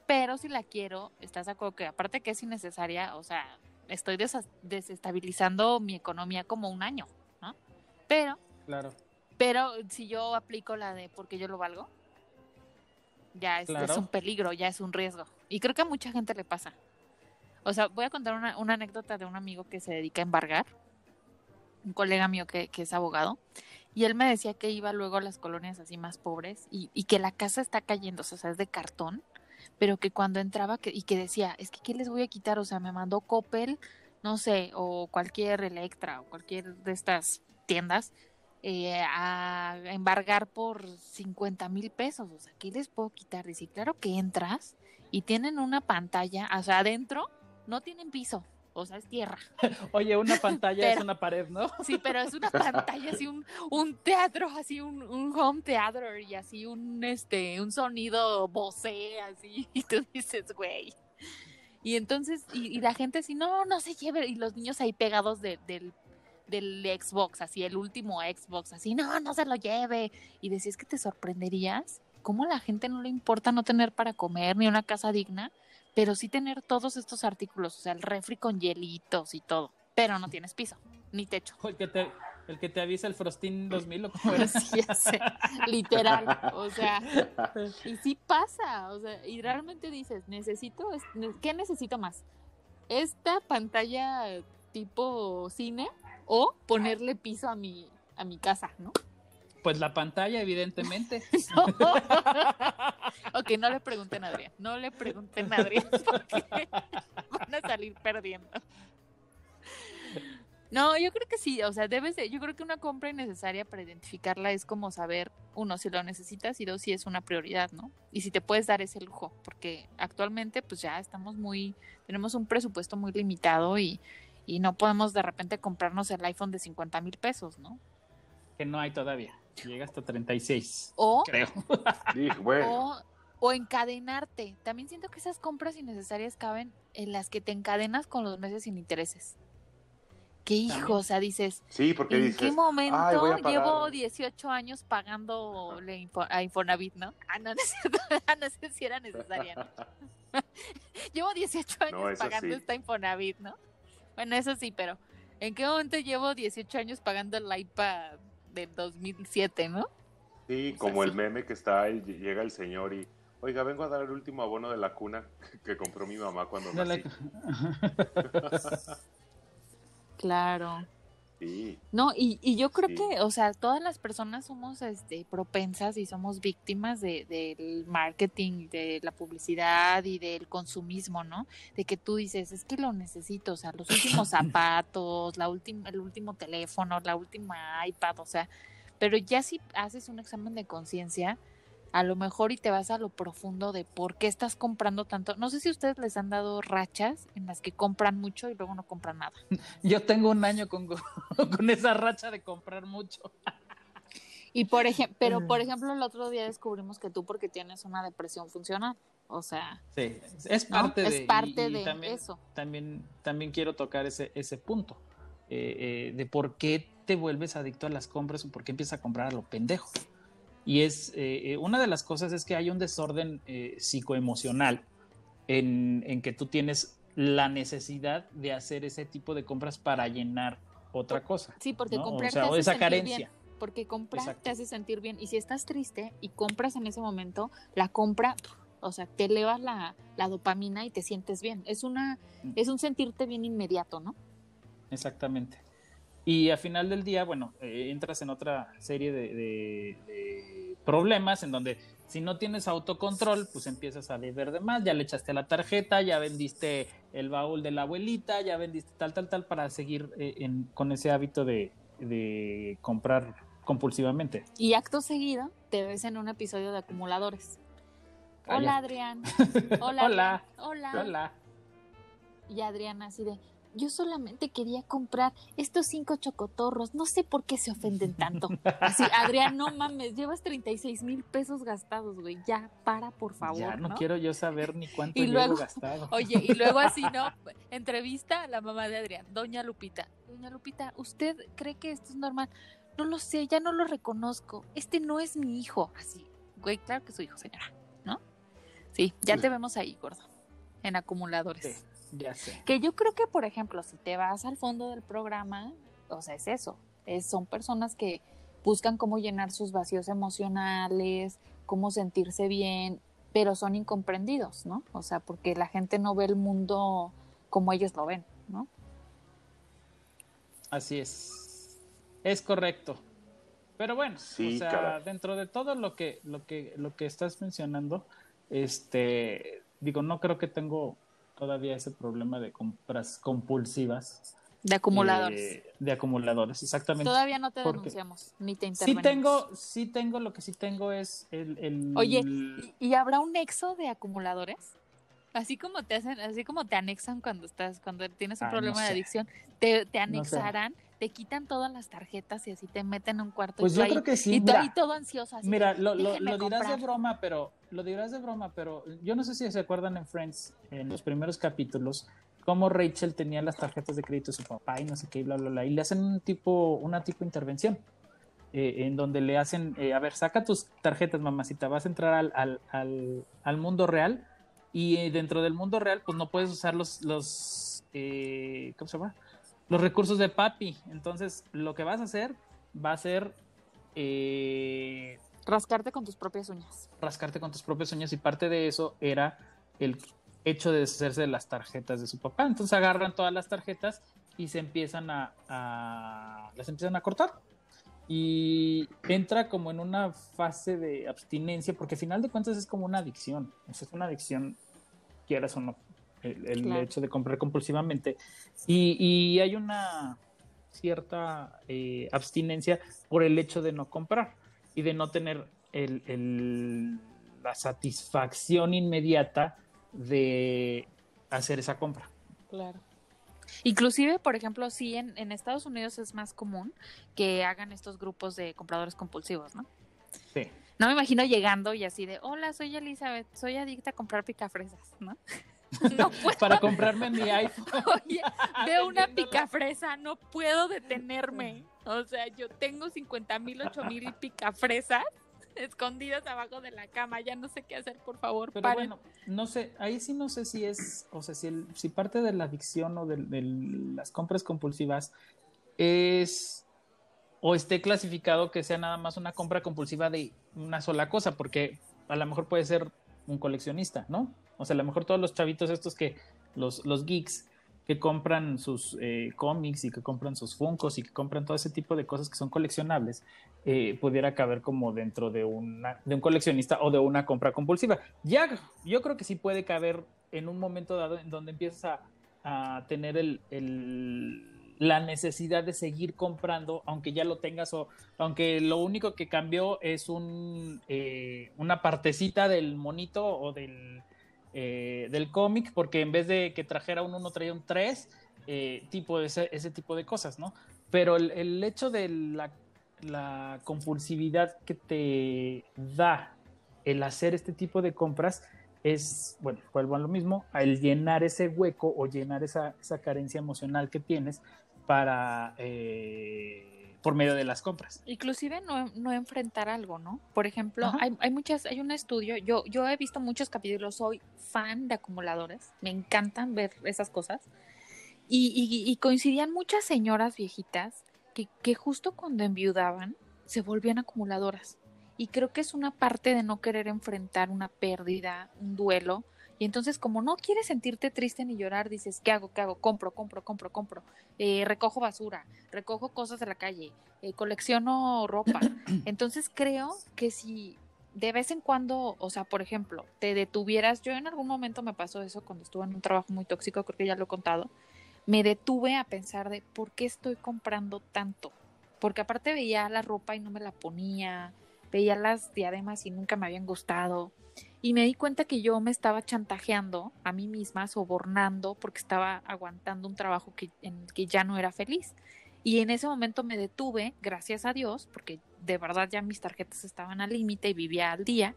Speaker 3: Pero si la quiero, ¿estás de acuerdo que aparte que es innecesaria, o sea, estoy desestabilizando mi economía como un año, ¿no? Pero,
Speaker 4: Claro.
Speaker 3: pero si yo aplico la de porque yo lo valgo, ya es, un peligro, ya es un riesgo. Y creo que a mucha gente le pasa. O sea, voy a contar una, una anécdota de un amigo que se dedica a embargar, un colega mío que, que es abogado, y él me decía que iba luego a las colonias así más pobres y, que la casa está cayendo, o sea, es de cartón, pero que cuando entraba y que decía, es que ¿qué les voy a quitar? O sea, me mandó Coppel, no sé, o cualquier Electra o cualquier de estas tiendas eh, a embargar por 50 mil pesos. O sea, ¿qué les puedo quitar? Dice, claro que entras y tienen una pantalla, o sea, adentro no tienen piso, o sea, es tierra.
Speaker 4: Oye, una pantalla es una pared, ¿no?
Speaker 3: Sí, pero es una pantalla, así un, un teatro, así un, un home theater y así un este, un sonido Bose, así, y tú dices, güey. Y entonces, y, y la gente así, no, no se lleve, y los niños ahí pegados de- del, del Xbox, así, el último Xbox, así, no, no se lo lleve. Y decías que te sorprenderías cómo a la gente no le importa no tener para comer ni una casa digna, pero sí tener todos estos artículos, o sea, el refri con hielitos y todo, pero no tienes piso, ni techo.
Speaker 4: El que te, el que te avisa el Frostin 2000 o era.
Speaker 3: Sí, sé, literal, o sea, y sí pasa, o sea, y realmente dices, necesito, es- ne- ¿qué necesito más? ¿Esta pantalla tipo cine o ponerle piso a mi, a mi casa, ¿no?
Speaker 4: Pues la pantalla, evidentemente.
Speaker 3: ok, no le pregunten a Adrián, no le pregunten a Adrián porque van a salir perdiendo. No, yo creo que sí, o sea, debes de, yo creo que una compra innecesaria para identificarla es como saber, uno, si lo necesitas y dos, si es una prioridad, ¿no? Y si te puedes dar ese lujo, porque actualmente pues ya estamos muy, tenemos un presupuesto muy limitado y, y no podemos de repente comprarnos el iPhone de 50 mil pesos, ¿no?
Speaker 4: Que no hay todavía. Llega hasta 36,
Speaker 3: O
Speaker 4: creo.
Speaker 5: Dije, bueno,
Speaker 3: O, o encadenarte. También siento que esas compras innecesarias caben en las que te encadenas con los meses sin intereses. Qué hijo,
Speaker 4: También.
Speaker 3: o sea, dices,
Speaker 5: sí, porque
Speaker 3: ¿en
Speaker 5: dices,
Speaker 3: qué momento llevo 18 años pagando a Infonavit, no? Ah, no, no ah, no sé si era necesaria, ¿no? llevo 18 años
Speaker 5: No,
Speaker 3: pagando
Speaker 5: sí.
Speaker 3: esta Infonavit, ¿no? Bueno, eso sí, pero ¿en qué momento llevo 18 años pagando el iPad del 2007, no?
Speaker 5: Sí,
Speaker 3: sea,
Speaker 5: como el
Speaker 3: sí.
Speaker 5: meme que está ahí, llega el señor y, oiga, vengo a dar el último abono de la cuna que compró mi mamá cuando
Speaker 4: No
Speaker 5: nací.
Speaker 3: Claro.
Speaker 5: Sí,
Speaker 3: No, y, y yo creo
Speaker 5: Sí.
Speaker 3: que, o sea, todas las personas somos este, propensas y somos víctimas de, del marketing, de la publicidad y del consumismo, ¿no? De que tú dices, es que lo necesito, o sea, los últimos zapatos, la última, el último teléfono, la última iPad, o sea, pero ya si haces un examen de conciencia, a lo mejor y te vas a lo profundo de por qué estás comprando tanto. No sé si ustedes les han dado rachas en las que compran mucho y luego no compran nada.
Speaker 4: Yo tengo un año con, con esa racha de comprar mucho.
Speaker 3: Y por ejemplo, pero por
Speaker 4: Mm.
Speaker 3: ejemplo, el otro día descubrimos que tú porque tienes una depresión funcional, o sea,
Speaker 4: Sí, es
Speaker 3: ¿no?
Speaker 4: parte de,
Speaker 3: es parte
Speaker 4: y- y
Speaker 3: de
Speaker 4: también,
Speaker 3: eso.
Speaker 4: También, también quiero tocar ese, ese punto eh, eh, de por qué te vuelves adicto a las compras o por qué empiezas a comprar a lo pendejo. Y es eh, eh, una de las cosas es que hay un desorden eh, psicoemocional en, en que tú tienes la necesidad de hacer ese tipo de compras para llenar otra cosa.
Speaker 3: Sí, porque
Speaker 4: ¿no?
Speaker 3: comprar
Speaker 4: o sea,
Speaker 3: te hace
Speaker 4: esa
Speaker 3: sentir
Speaker 4: carencia.
Speaker 3: bien. Porque comprar
Speaker 4: Exacto.
Speaker 3: te hace sentir bien. Y si estás triste y compras en ese momento, la compra, o sea, te elevas la, la dopamina y te sientes bien. Es una, es un sentirte bien inmediato, ¿no?
Speaker 4: Exactamente. Y al final del día, bueno, eh, entras en otra serie de, de- de problemas en donde si no tienes autocontrol, pues empiezas a beber de más, ya le echaste la tarjeta, ya vendiste el baúl de la abuelita, ya vendiste tal, tal, tal, para seguir eh, en- con ese hábito de, de comprar compulsivamente.
Speaker 3: Y acto seguido te ves en un episodio de acumuladores. Hola. Adrián. Hola.
Speaker 4: Hola.
Speaker 3: Adrián. Hola.
Speaker 4: Hola.
Speaker 3: Y Adrián así de, yo solamente quería comprar estos cinco chocotorros, no sé por qué se ofenden tanto. Así, Adrián, no mames, llevas 36 mil pesos gastados, güey, ya para, por favor.
Speaker 4: ya no,
Speaker 3: ¿no?
Speaker 4: quiero yo saber ni cuánto
Speaker 3: Y
Speaker 4: llevo
Speaker 3: luego-
Speaker 4: gastado.
Speaker 3: Oye, y luego así, ¿no? Entrevista a la mamá de Adrián, doña Lupita. Doña Lupita, ¿usted cree que esto es normal? No lo sé, ya no lo reconozco. Este no es mi hijo. Así, güey, claro que es su hijo, señora, ¿no? Sí, ya
Speaker 5: Sí.
Speaker 3: te vemos ahí, gordo, en acumuladores.
Speaker 4: Sí, ya sé.
Speaker 3: Que yo creo que, por ejemplo, si te vas al fondo del programa, o sea, es eso. Es, son personas que buscan cómo llenar sus vacíos emocionales, cómo sentirse bien, pero son incomprendidos, ¿no? O sea, porque la gente no ve el mundo como ellos lo ven, ¿no?
Speaker 4: Así es. Es correcto. Pero bueno,
Speaker 5: Sí,
Speaker 4: o sea,
Speaker 5: caray.
Speaker 4: dentro de todo lo que, lo que, lo que estás mencionando, este, digo, no creo que tengo todavía ese problema de compras compulsivas.
Speaker 3: De acumuladores.
Speaker 4: eh, de acumuladores, exactamente.
Speaker 3: Todavía no te denunciamos, ni te
Speaker 4: Sí
Speaker 3: intervenimos.
Speaker 4: tengo, sí tengo, lo que sí tengo es el... el-
Speaker 3: Oye, ¿y, y habrá un nexo de acumuladores? Así como te hacen, así como te anexan cuando estás, cuando tienes un
Speaker 4: Ay,
Speaker 3: problema
Speaker 4: no
Speaker 3: de adicción, te, te
Speaker 4: No sé.
Speaker 3: anexarán, te quitan todas las tarjetas y así te meten en un cuarto
Speaker 4: Pues
Speaker 3: y
Speaker 4: yo
Speaker 3: ahí,
Speaker 4: creo que sí,
Speaker 3: y tú
Speaker 4: mira.
Speaker 3: ahí todo ansioso así.
Speaker 4: Mira, lo, lo- lo dirás de broma, pero lo dirás de broma, pero yo no sé si se acuerdan en Friends, en los primeros capítulos, cómo Rachel tenía las tarjetas de crédito de su papá y no sé qué, y bla, bla, bla, y le hacen un tipo, una tipo intervención, eh, en donde le hacen, eh, a ver, saca tus tarjetas, mamacita, vas a entrar al, al, al, al mundo real, y eh, dentro del mundo real, pues no puedes usar los, los eh, ¿cómo se llama? Los recursos de papi. Entonces, lo que vas a hacer va a ser eh,
Speaker 3: Rascarte con tus propias uñas.
Speaker 4: rascarte con tus propios uñas y parte de eso era el hecho de deshacerse de las tarjetas de su papá. Entonces agarran todas las tarjetas y se empiezan a, a- las empiezan a cortar. Y entra como en una fase de abstinencia, porque al final de cuentas es como una adicción. Es una adicción, quieras o no, el, el
Speaker 3: Claro.
Speaker 4: hecho de comprar compulsivamente. Y, y hay una cierta eh, abstinencia por el hecho de no comprar y de no tener el- el- la satisfacción inmediata de hacer esa compra.
Speaker 3: Claro. Inclusive, por ejemplo, sí, en, en Estados Unidos es más común que hagan estos grupos de compradores compulsivos, ¿no?
Speaker 4: Sí.
Speaker 3: No me imagino llegando y así de, hola, soy Elizabeth, soy adicta a comprar picafresas, ¿no? No puedo,
Speaker 4: Para comprarme mi iPhone.
Speaker 3: oye, veo una picafresa, no puedo detenerme. O sea, yo tengo 50 mil, 8 mil picafresas escondidas abajo de la cama, ya no sé qué hacer, por favor,
Speaker 4: Pero
Speaker 3: paren.
Speaker 4: bueno, no sé, ahí sí no sé si es, o sea, si, el- si parte de la adicción o de, de las compras compulsivas es o esté clasificado que sea nada más una compra compulsiva de una sola cosa, porque a lo mejor puede ser un coleccionista, ¿no? O sea, a lo mejor todos los chavitos estos que, los, los geeks, que compran sus eh, cómics y que compran sus funcos y que compran todo ese tipo de cosas que son coleccionables, eh, pudiera caber como dentro de, una, de un coleccionista o de una compra compulsiva. Ya, yo creo que sí puede caber en un momento dado en donde empiezas a, a tener el, el- la necesidad de seguir comprando, aunque ya lo tengas o aunque lo único que cambió es un, eh, una partecita del monito o del, eh, del cómic, porque en vez de que trajera un 1 traía un 3, eh, tipo ese, ese tipo de cosas, ¿no? Pero el, el hecho de la, compulsividad que te da el hacer este tipo de compras es, bueno, vuelvo a lo mismo, al llenar ese hueco o llenar esa, esa carencia emocional que tienes para eh, por medio de las compras.
Speaker 3: Inclusive no, no enfrentar algo, ¿no? Por ejemplo, hay, hay muchas, hay un estudio, yo, yo he visto muchos capítulos, soy fan de acumuladores, me encantan ver esas cosas. Y, y- y coincidían muchas señoras viejitas que, que justo cuando enviudaban se volvían acumuladoras. Y creo que es una parte de no querer enfrentar una pérdida, un duelo. Y entonces, como no quieres sentirte triste ni llorar, dices, ¿qué hago? ¿Qué hago? Compro, compro, compro, compro. Eh, recojo basura, recojo cosas de la calle, eh, colecciono ropa. Entonces, creo que si de vez en cuando, o sea, por ejemplo, te detuvieras, yo en algún momento me pasó eso cuando estuve en un trabajo muy tóxico, creo que ya lo he contado, me detuve a pensar de por qué estoy comprando tanto. Porque aparte veía la ropa y no me la ponía, veía las diademas y nunca me habían gustado. Y me di cuenta que yo me estaba chantajeando a mí misma, sobornando, porque estaba aguantando un trabajo que, en el que ya no era feliz. Y en ese momento me detuve, gracias a Dios, porque de verdad ya mis tarjetas estaban al límite y vivía al día.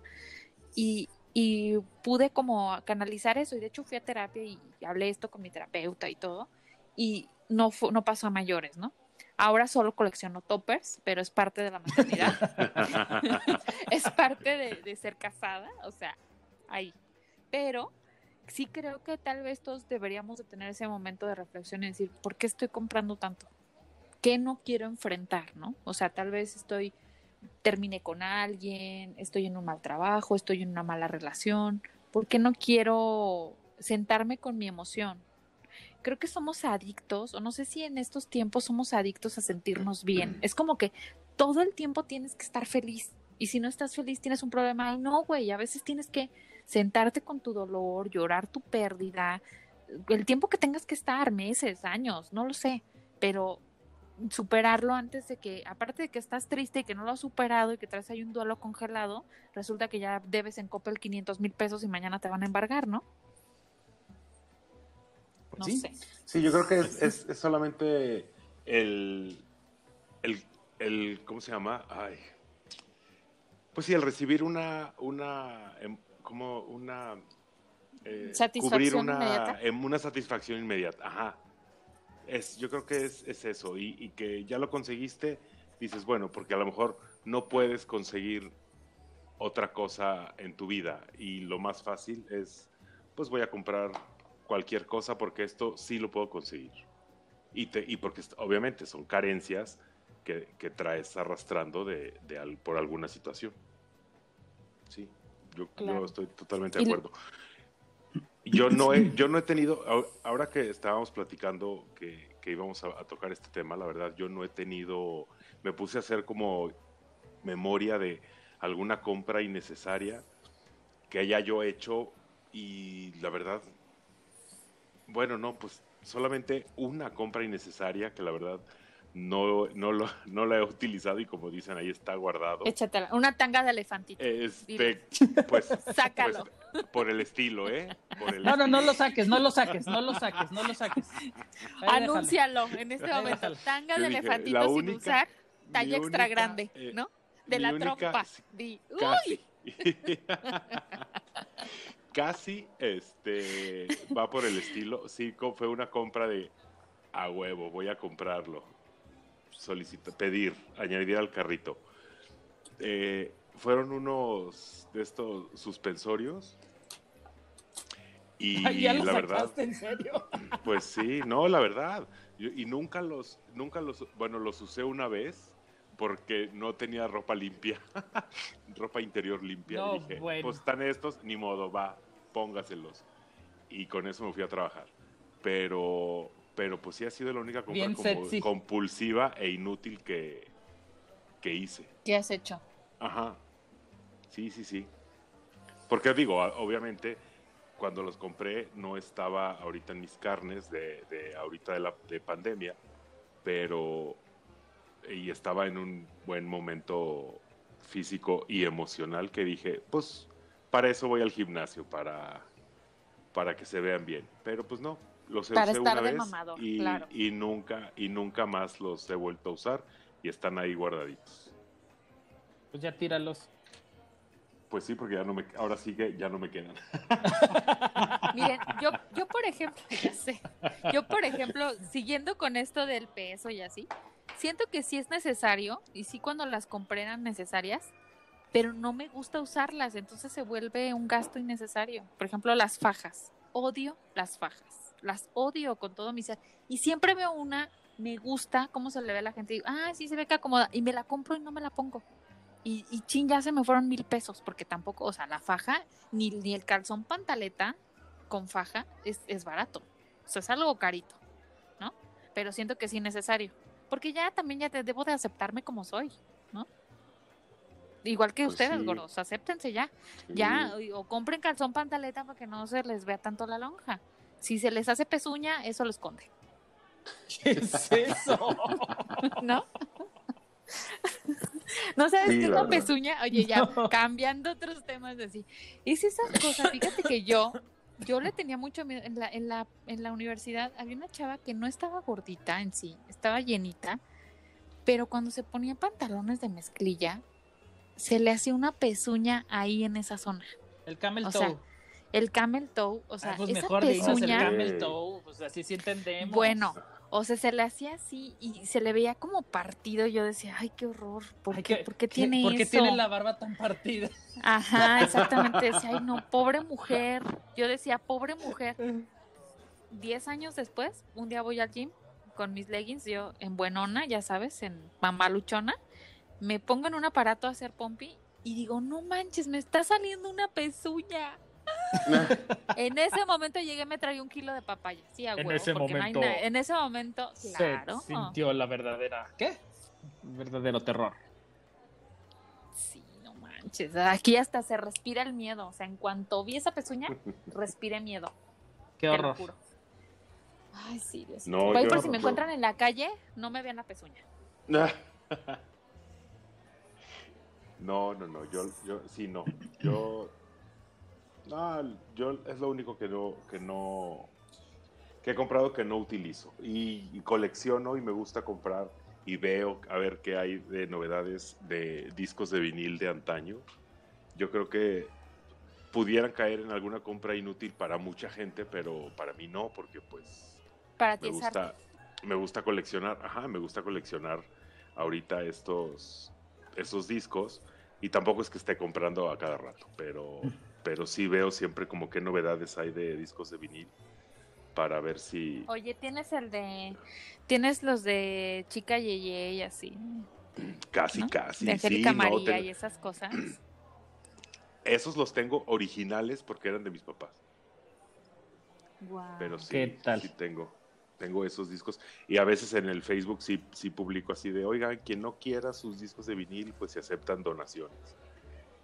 Speaker 3: Y, y pude como canalizar eso. Y de hecho fui a terapia y hablé esto con mi terapeuta y todo. Y no, no pasó a mayores, ¿no? Ahora solo colecciono toppers, pero es parte de la maternidad. es parte de, de ser casada, o sea, ahí. Pero sí creo que tal vez todos deberíamos de tener ese momento de reflexión y decir, ¿por qué estoy comprando tanto? ¿Qué no quiero enfrentar, no? O sea, tal vez estoy, terminé con alguien, estoy en un mal trabajo, estoy en una mala relación, ¿por qué no quiero sentarme con mi emoción? Creo que somos adictos, o no sé si en estos tiempos somos adictos a sentirnos bien. Es como que todo el tiempo tienes que estar feliz. Y si no estás feliz, tienes un problema. Ay, no, güey, a veces tienes que sentarte con tu dolor, llorar tu pérdida, el tiempo que tengas que estar, meses, años, no lo sé, pero superarlo antes de que, aparte de que estás triste y que no lo has superado y que traes ahí un duelo congelado, resulta que ya debes en Coppel 500 mil pesos y mañana te van a embargar, ¿no? No
Speaker 5: Sí.
Speaker 3: sé.
Speaker 5: Sí, yo creo que es, es- es solamente el, el, el- ¿cómo se llama? Ay. Pues sí, el recibir una, una, em, como una, eh,
Speaker 3: Satisfacción
Speaker 5: cubrir una,
Speaker 3: inmediata.
Speaker 5: em, una satisfacción inmediata. Ajá. Es, yo creo que es, es eso. Y, y que ya lo conseguiste, dices, bueno, porque a lo mejor no puedes conseguir otra cosa en tu vida. Y lo más fácil es, pues voy a comprar cualquier cosa porque esto sí lo puedo conseguir. Y, te, y porque obviamente son carencias que, que traes arrastrando de, de al- por alguna situación. Sí, yo, yo
Speaker 3: Claro.
Speaker 5: estoy totalmente de acuerdo. Yo no he, yo no he tenido, ahor- ahora que estábamos platicando que, que íbamos a, a tocar este tema, la verdad, yo no he tenido, me puse a hacer como memoria de alguna compra innecesaria que haya yo hecho y la verdad, bueno, no, pues solamente una compra innecesaria que la verdad no, no, lo, no la he utilizado y como dicen ahí está guardado.
Speaker 3: Échatela. Una tanga de elefantito.
Speaker 5: Este, pues,
Speaker 3: Sácalo.
Speaker 5: pues, por el estilo, ¿eh? Por el
Speaker 4: No, no, no lo saques, no lo saques, no lo saques, no lo saques. Ahí déjalo.
Speaker 3: Anúncialo en este momento. Tanga
Speaker 5: Yo
Speaker 3: de
Speaker 5: dije,
Speaker 3: elefantito sin
Speaker 5: única-
Speaker 3: usar, talla extra
Speaker 5: única,
Speaker 3: grande,
Speaker 5: eh,
Speaker 3: ¿no? De la
Speaker 5: única-
Speaker 3: trompa. Di, uy,
Speaker 5: Casi. Este, va por el estilo. Sí, fue una compra de a huevo, voy a comprarlo. Solicito, pedir, añadir al carrito. Eh, fueron unos de estos suspensorios. Y
Speaker 4: ya
Speaker 5: la verdad,
Speaker 4: sacaste, en serio.
Speaker 5: pues sí, no, la verdad. Yo- y nunca los, nunca los, bueno, los usé una vez porque no tenía ropa limpia, ropa interior limpia.
Speaker 4: No,
Speaker 5: dije,
Speaker 4: bueno.
Speaker 5: pues están estos, ni modo, va, póngaselos. Y con eso me fui a trabajar. Pero, pero pues sí ha sido la única compra como compulsiva e inútil que, que hice.
Speaker 3: ¿Qué has hecho?
Speaker 5: Ajá. Sí, sí, sí. Porque digo, obviamente, cuando los compré no estaba ahorita en mis carnes de, de ahorita de la de pandemia, pero y estaba en un buen momento físico y emocional que dije, pues para eso voy al gimnasio, para, para que se vean bien. Pero pues no, los
Speaker 3: Para
Speaker 5: usé
Speaker 3: estar
Speaker 5: una
Speaker 3: de
Speaker 5: vez
Speaker 3: mamador,
Speaker 5: y,
Speaker 3: claro.
Speaker 5: y nunca, y nunca más los he vuelto a usar y están ahí guardaditos.
Speaker 4: Pues ya tíralos.
Speaker 5: Pues sí, porque ya no me, ahora sí que ya no me quedan.
Speaker 3: Miren, yo, yo por ejemplo, ya sé, yo por ejemplo, siguiendo con esto del peso y así, siento que sí es necesario, y sí cuando las compré eran necesarias, pero no me gusta usarlas, entonces se vuelve un gasto innecesario. Por ejemplo, las fajas. Odio las fajas. Las odio con todo mi ser. Y siempre veo una, me gusta cómo se le ve a la gente. Y digo, ah, sí se ve que acomoda. Y me la compro y no me la pongo. Y, y chin, ya se me fueron mil pesos, porque tampoco, o sea, la faja, ni, ni el calzón pantaleta con faja es, es barato. O sea, es algo carito, ¿no? Pero siento que es innecesario. Porque ya también ya te debo de aceptarme como soy, ¿no? Igual que
Speaker 5: Pues
Speaker 3: ustedes,
Speaker 5: sí.
Speaker 3: gordos, acéptense ya.
Speaker 5: Sí.
Speaker 3: Ya, o, o compren calzón pantaleta para que no se les vea tanto la lonja. Si se les hace pezuña, eso lo esconde,
Speaker 4: ¿Qué es eso?
Speaker 3: ¿no? ¿No sabes
Speaker 5: Sí,
Speaker 3: qué es
Speaker 5: la
Speaker 3: pezuña? Oye, ya,
Speaker 4: No.
Speaker 3: cambiando otros temas así. Es esas cosas, fíjate que yo, yo le tenía mucho miedo. En la, en la, en la universidad había una chava que no estaba gordita en sí, estaba llenita, pero cuando se ponía pantalones de mezclilla, se le hacía una pezuña ahí en esa zona.
Speaker 4: El camel
Speaker 3: O
Speaker 4: toe.
Speaker 3: sea, El camel toe, o sea,
Speaker 4: Ah, pues
Speaker 3: esa
Speaker 4: mejor el camel toe, pues así sí entendemos.
Speaker 3: bueno, o sea, se le hacía así y se le veía como partido. Yo decía, ay, qué horror, ¿por,
Speaker 4: Ay,
Speaker 3: qué,
Speaker 4: ¿qué-
Speaker 3: por qué tiene
Speaker 4: ¿Por qué
Speaker 3: eso?
Speaker 4: tiene la barba tan partida?
Speaker 3: Ajá, exactamente. Decía, ay, no, pobre mujer. Yo decía, pobre mujer. Diez años después, un día voy al gym con mis leggings, yo en buenona, ya sabes, en mamaluchona. Me pongo en un aparato a hacer pompi y digo, no manches, me está saliendo una pezuña. En ese momento llegué, me traí un kilo de papaya. Sí, a
Speaker 4: En
Speaker 3: huevo,
Speaker 4: ese
Speaker 3: porque no hay
Speaker 4: momento
Speaker 3: en ese momento, claro.
Speaker 4: Se sintió la verdadera. ¿Qué? Verdadero terror.
Speaker 3: Sí, no manches. Aquí hasta se respira el miedo. O sea, en cuanto vi esa pezuña, respiré miedo.
Speaker 4: Qué
Speaker 3: te lo
Speaker 4: horror.
Speaker 3: juro. Ay, sí, Dios.
Speaker 5: No, yo-
Speaker 3: por si me encuentran en la calle, no me vean la pezuña.
Speaker 5: No, no, no, yo, yo, sí, no, yo, no, yo es lo único que no, que no, que he comprado que no utilizo y, y colecciono y me gusta comprar y veo a ver qué hay de novedades de discos de vinil de antaño. Yo creo que pudieran caer en alguna compra inútil para mucha gente, pero para mí no, porque pues
Speaker 3: Para ti
Speaker 5: me
Speaker 3: arte.
Speaker 5: gusta, me gusta coleccionar, ajá, me gusta coleccionar ahorita estos, estos discos y tampoco es que esté comprando a cada rato, pero, pero sí veo siempre como qué novedades hay de discos de vinil para ver si
Speaker 3: Oye, tienes el de. Tienes los de Chica Yeye y así.
Speaker 5: casi,
Speaker 3: ¿no?
Speaker 5: casi,
Speaker 3: de
Speaker 5: sí,
Speaker 3: Angélica
Speaker 5: no,
Speaker 3: María y esas cosas.
Speaker 5: esos los tengo originales porque eran de mis papás,
Speaker 3: Guau.
Speaker 5: pero sí,
Speaker 4: ¿Qué tal?
Speaker 5: sí tengo. Tengo esos discos y a veces en el Facebook sí, sí publico así de, oigan, quien no quiera sus discos de vinil, pues se aceptan donaciones.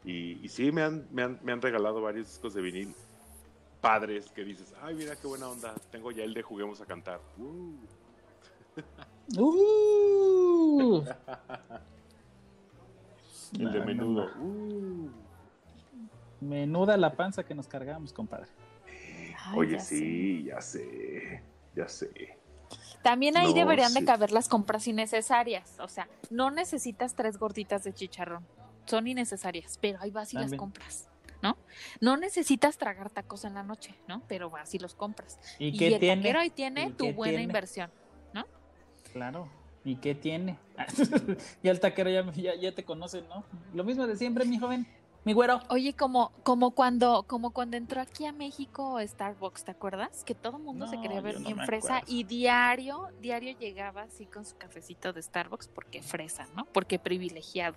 Speaker 5: Y, y sí, me han, me, han, me han regalado varios discos de vinil padres que dices, ay, mira qué buena onda, tengo ya el de Juguemos a Cantar. Uh.
Speaker 4: Uh.
Speaker 5: El de
Speaker 4: No, no,
Speaker 5: menudo.
Speaker 4: no.
Speaker 5: Uh.
Speaker 4: Menuda la panza que nos cargamos, compadre.
Speaker 3: Ay,
Speaker 5: Oye,
Speaker 3: ya sé.
Speaker 5: sí, ya sé, ya sé.
Speaker 3: También ahí
Speaker 5: No,
Speaker 3: deberían de caber las compras innecesarias. O sea, no necesitas tres gorditas de chicharrón. Son innecesarias, pero ahí vas y las compras, ¿no? No necesitas tragar tacos en la noche, ¿no? Pero vas y los compras.
Speaker 4: ¿Y,
Speaker 3: Y,
Speaker 4: qué
Speaker 3: el
Speaker 4: tiene?
Speaker 3: taquero ahí tiene
Speaker 4: ¿Y
Speaker 3: tu buena
Speaker 4: tiene?
Speaker 3: inversión.
Speaker 4: Claro. ¿Y qué tiene? ya el taquero ya, ya, ya te conoce, ¿no? Lo mismo de siempre, mi joven. Mi güero.
Speaker 3: Oye, como, como cuando, como cuando entró aquí a México Starbucks, ¿te acuerdas? Que todo el mundo se
Speaker 4: No,
Speaker 3: quería ver
Speaker 4: no
Speaker 3: bien fresa
Speaker 4: acuerdo.
Speaker 3: y diario, diario llegaba así con su cafecito de Starbucks porque fresa, ¿no? Porque privilegiado.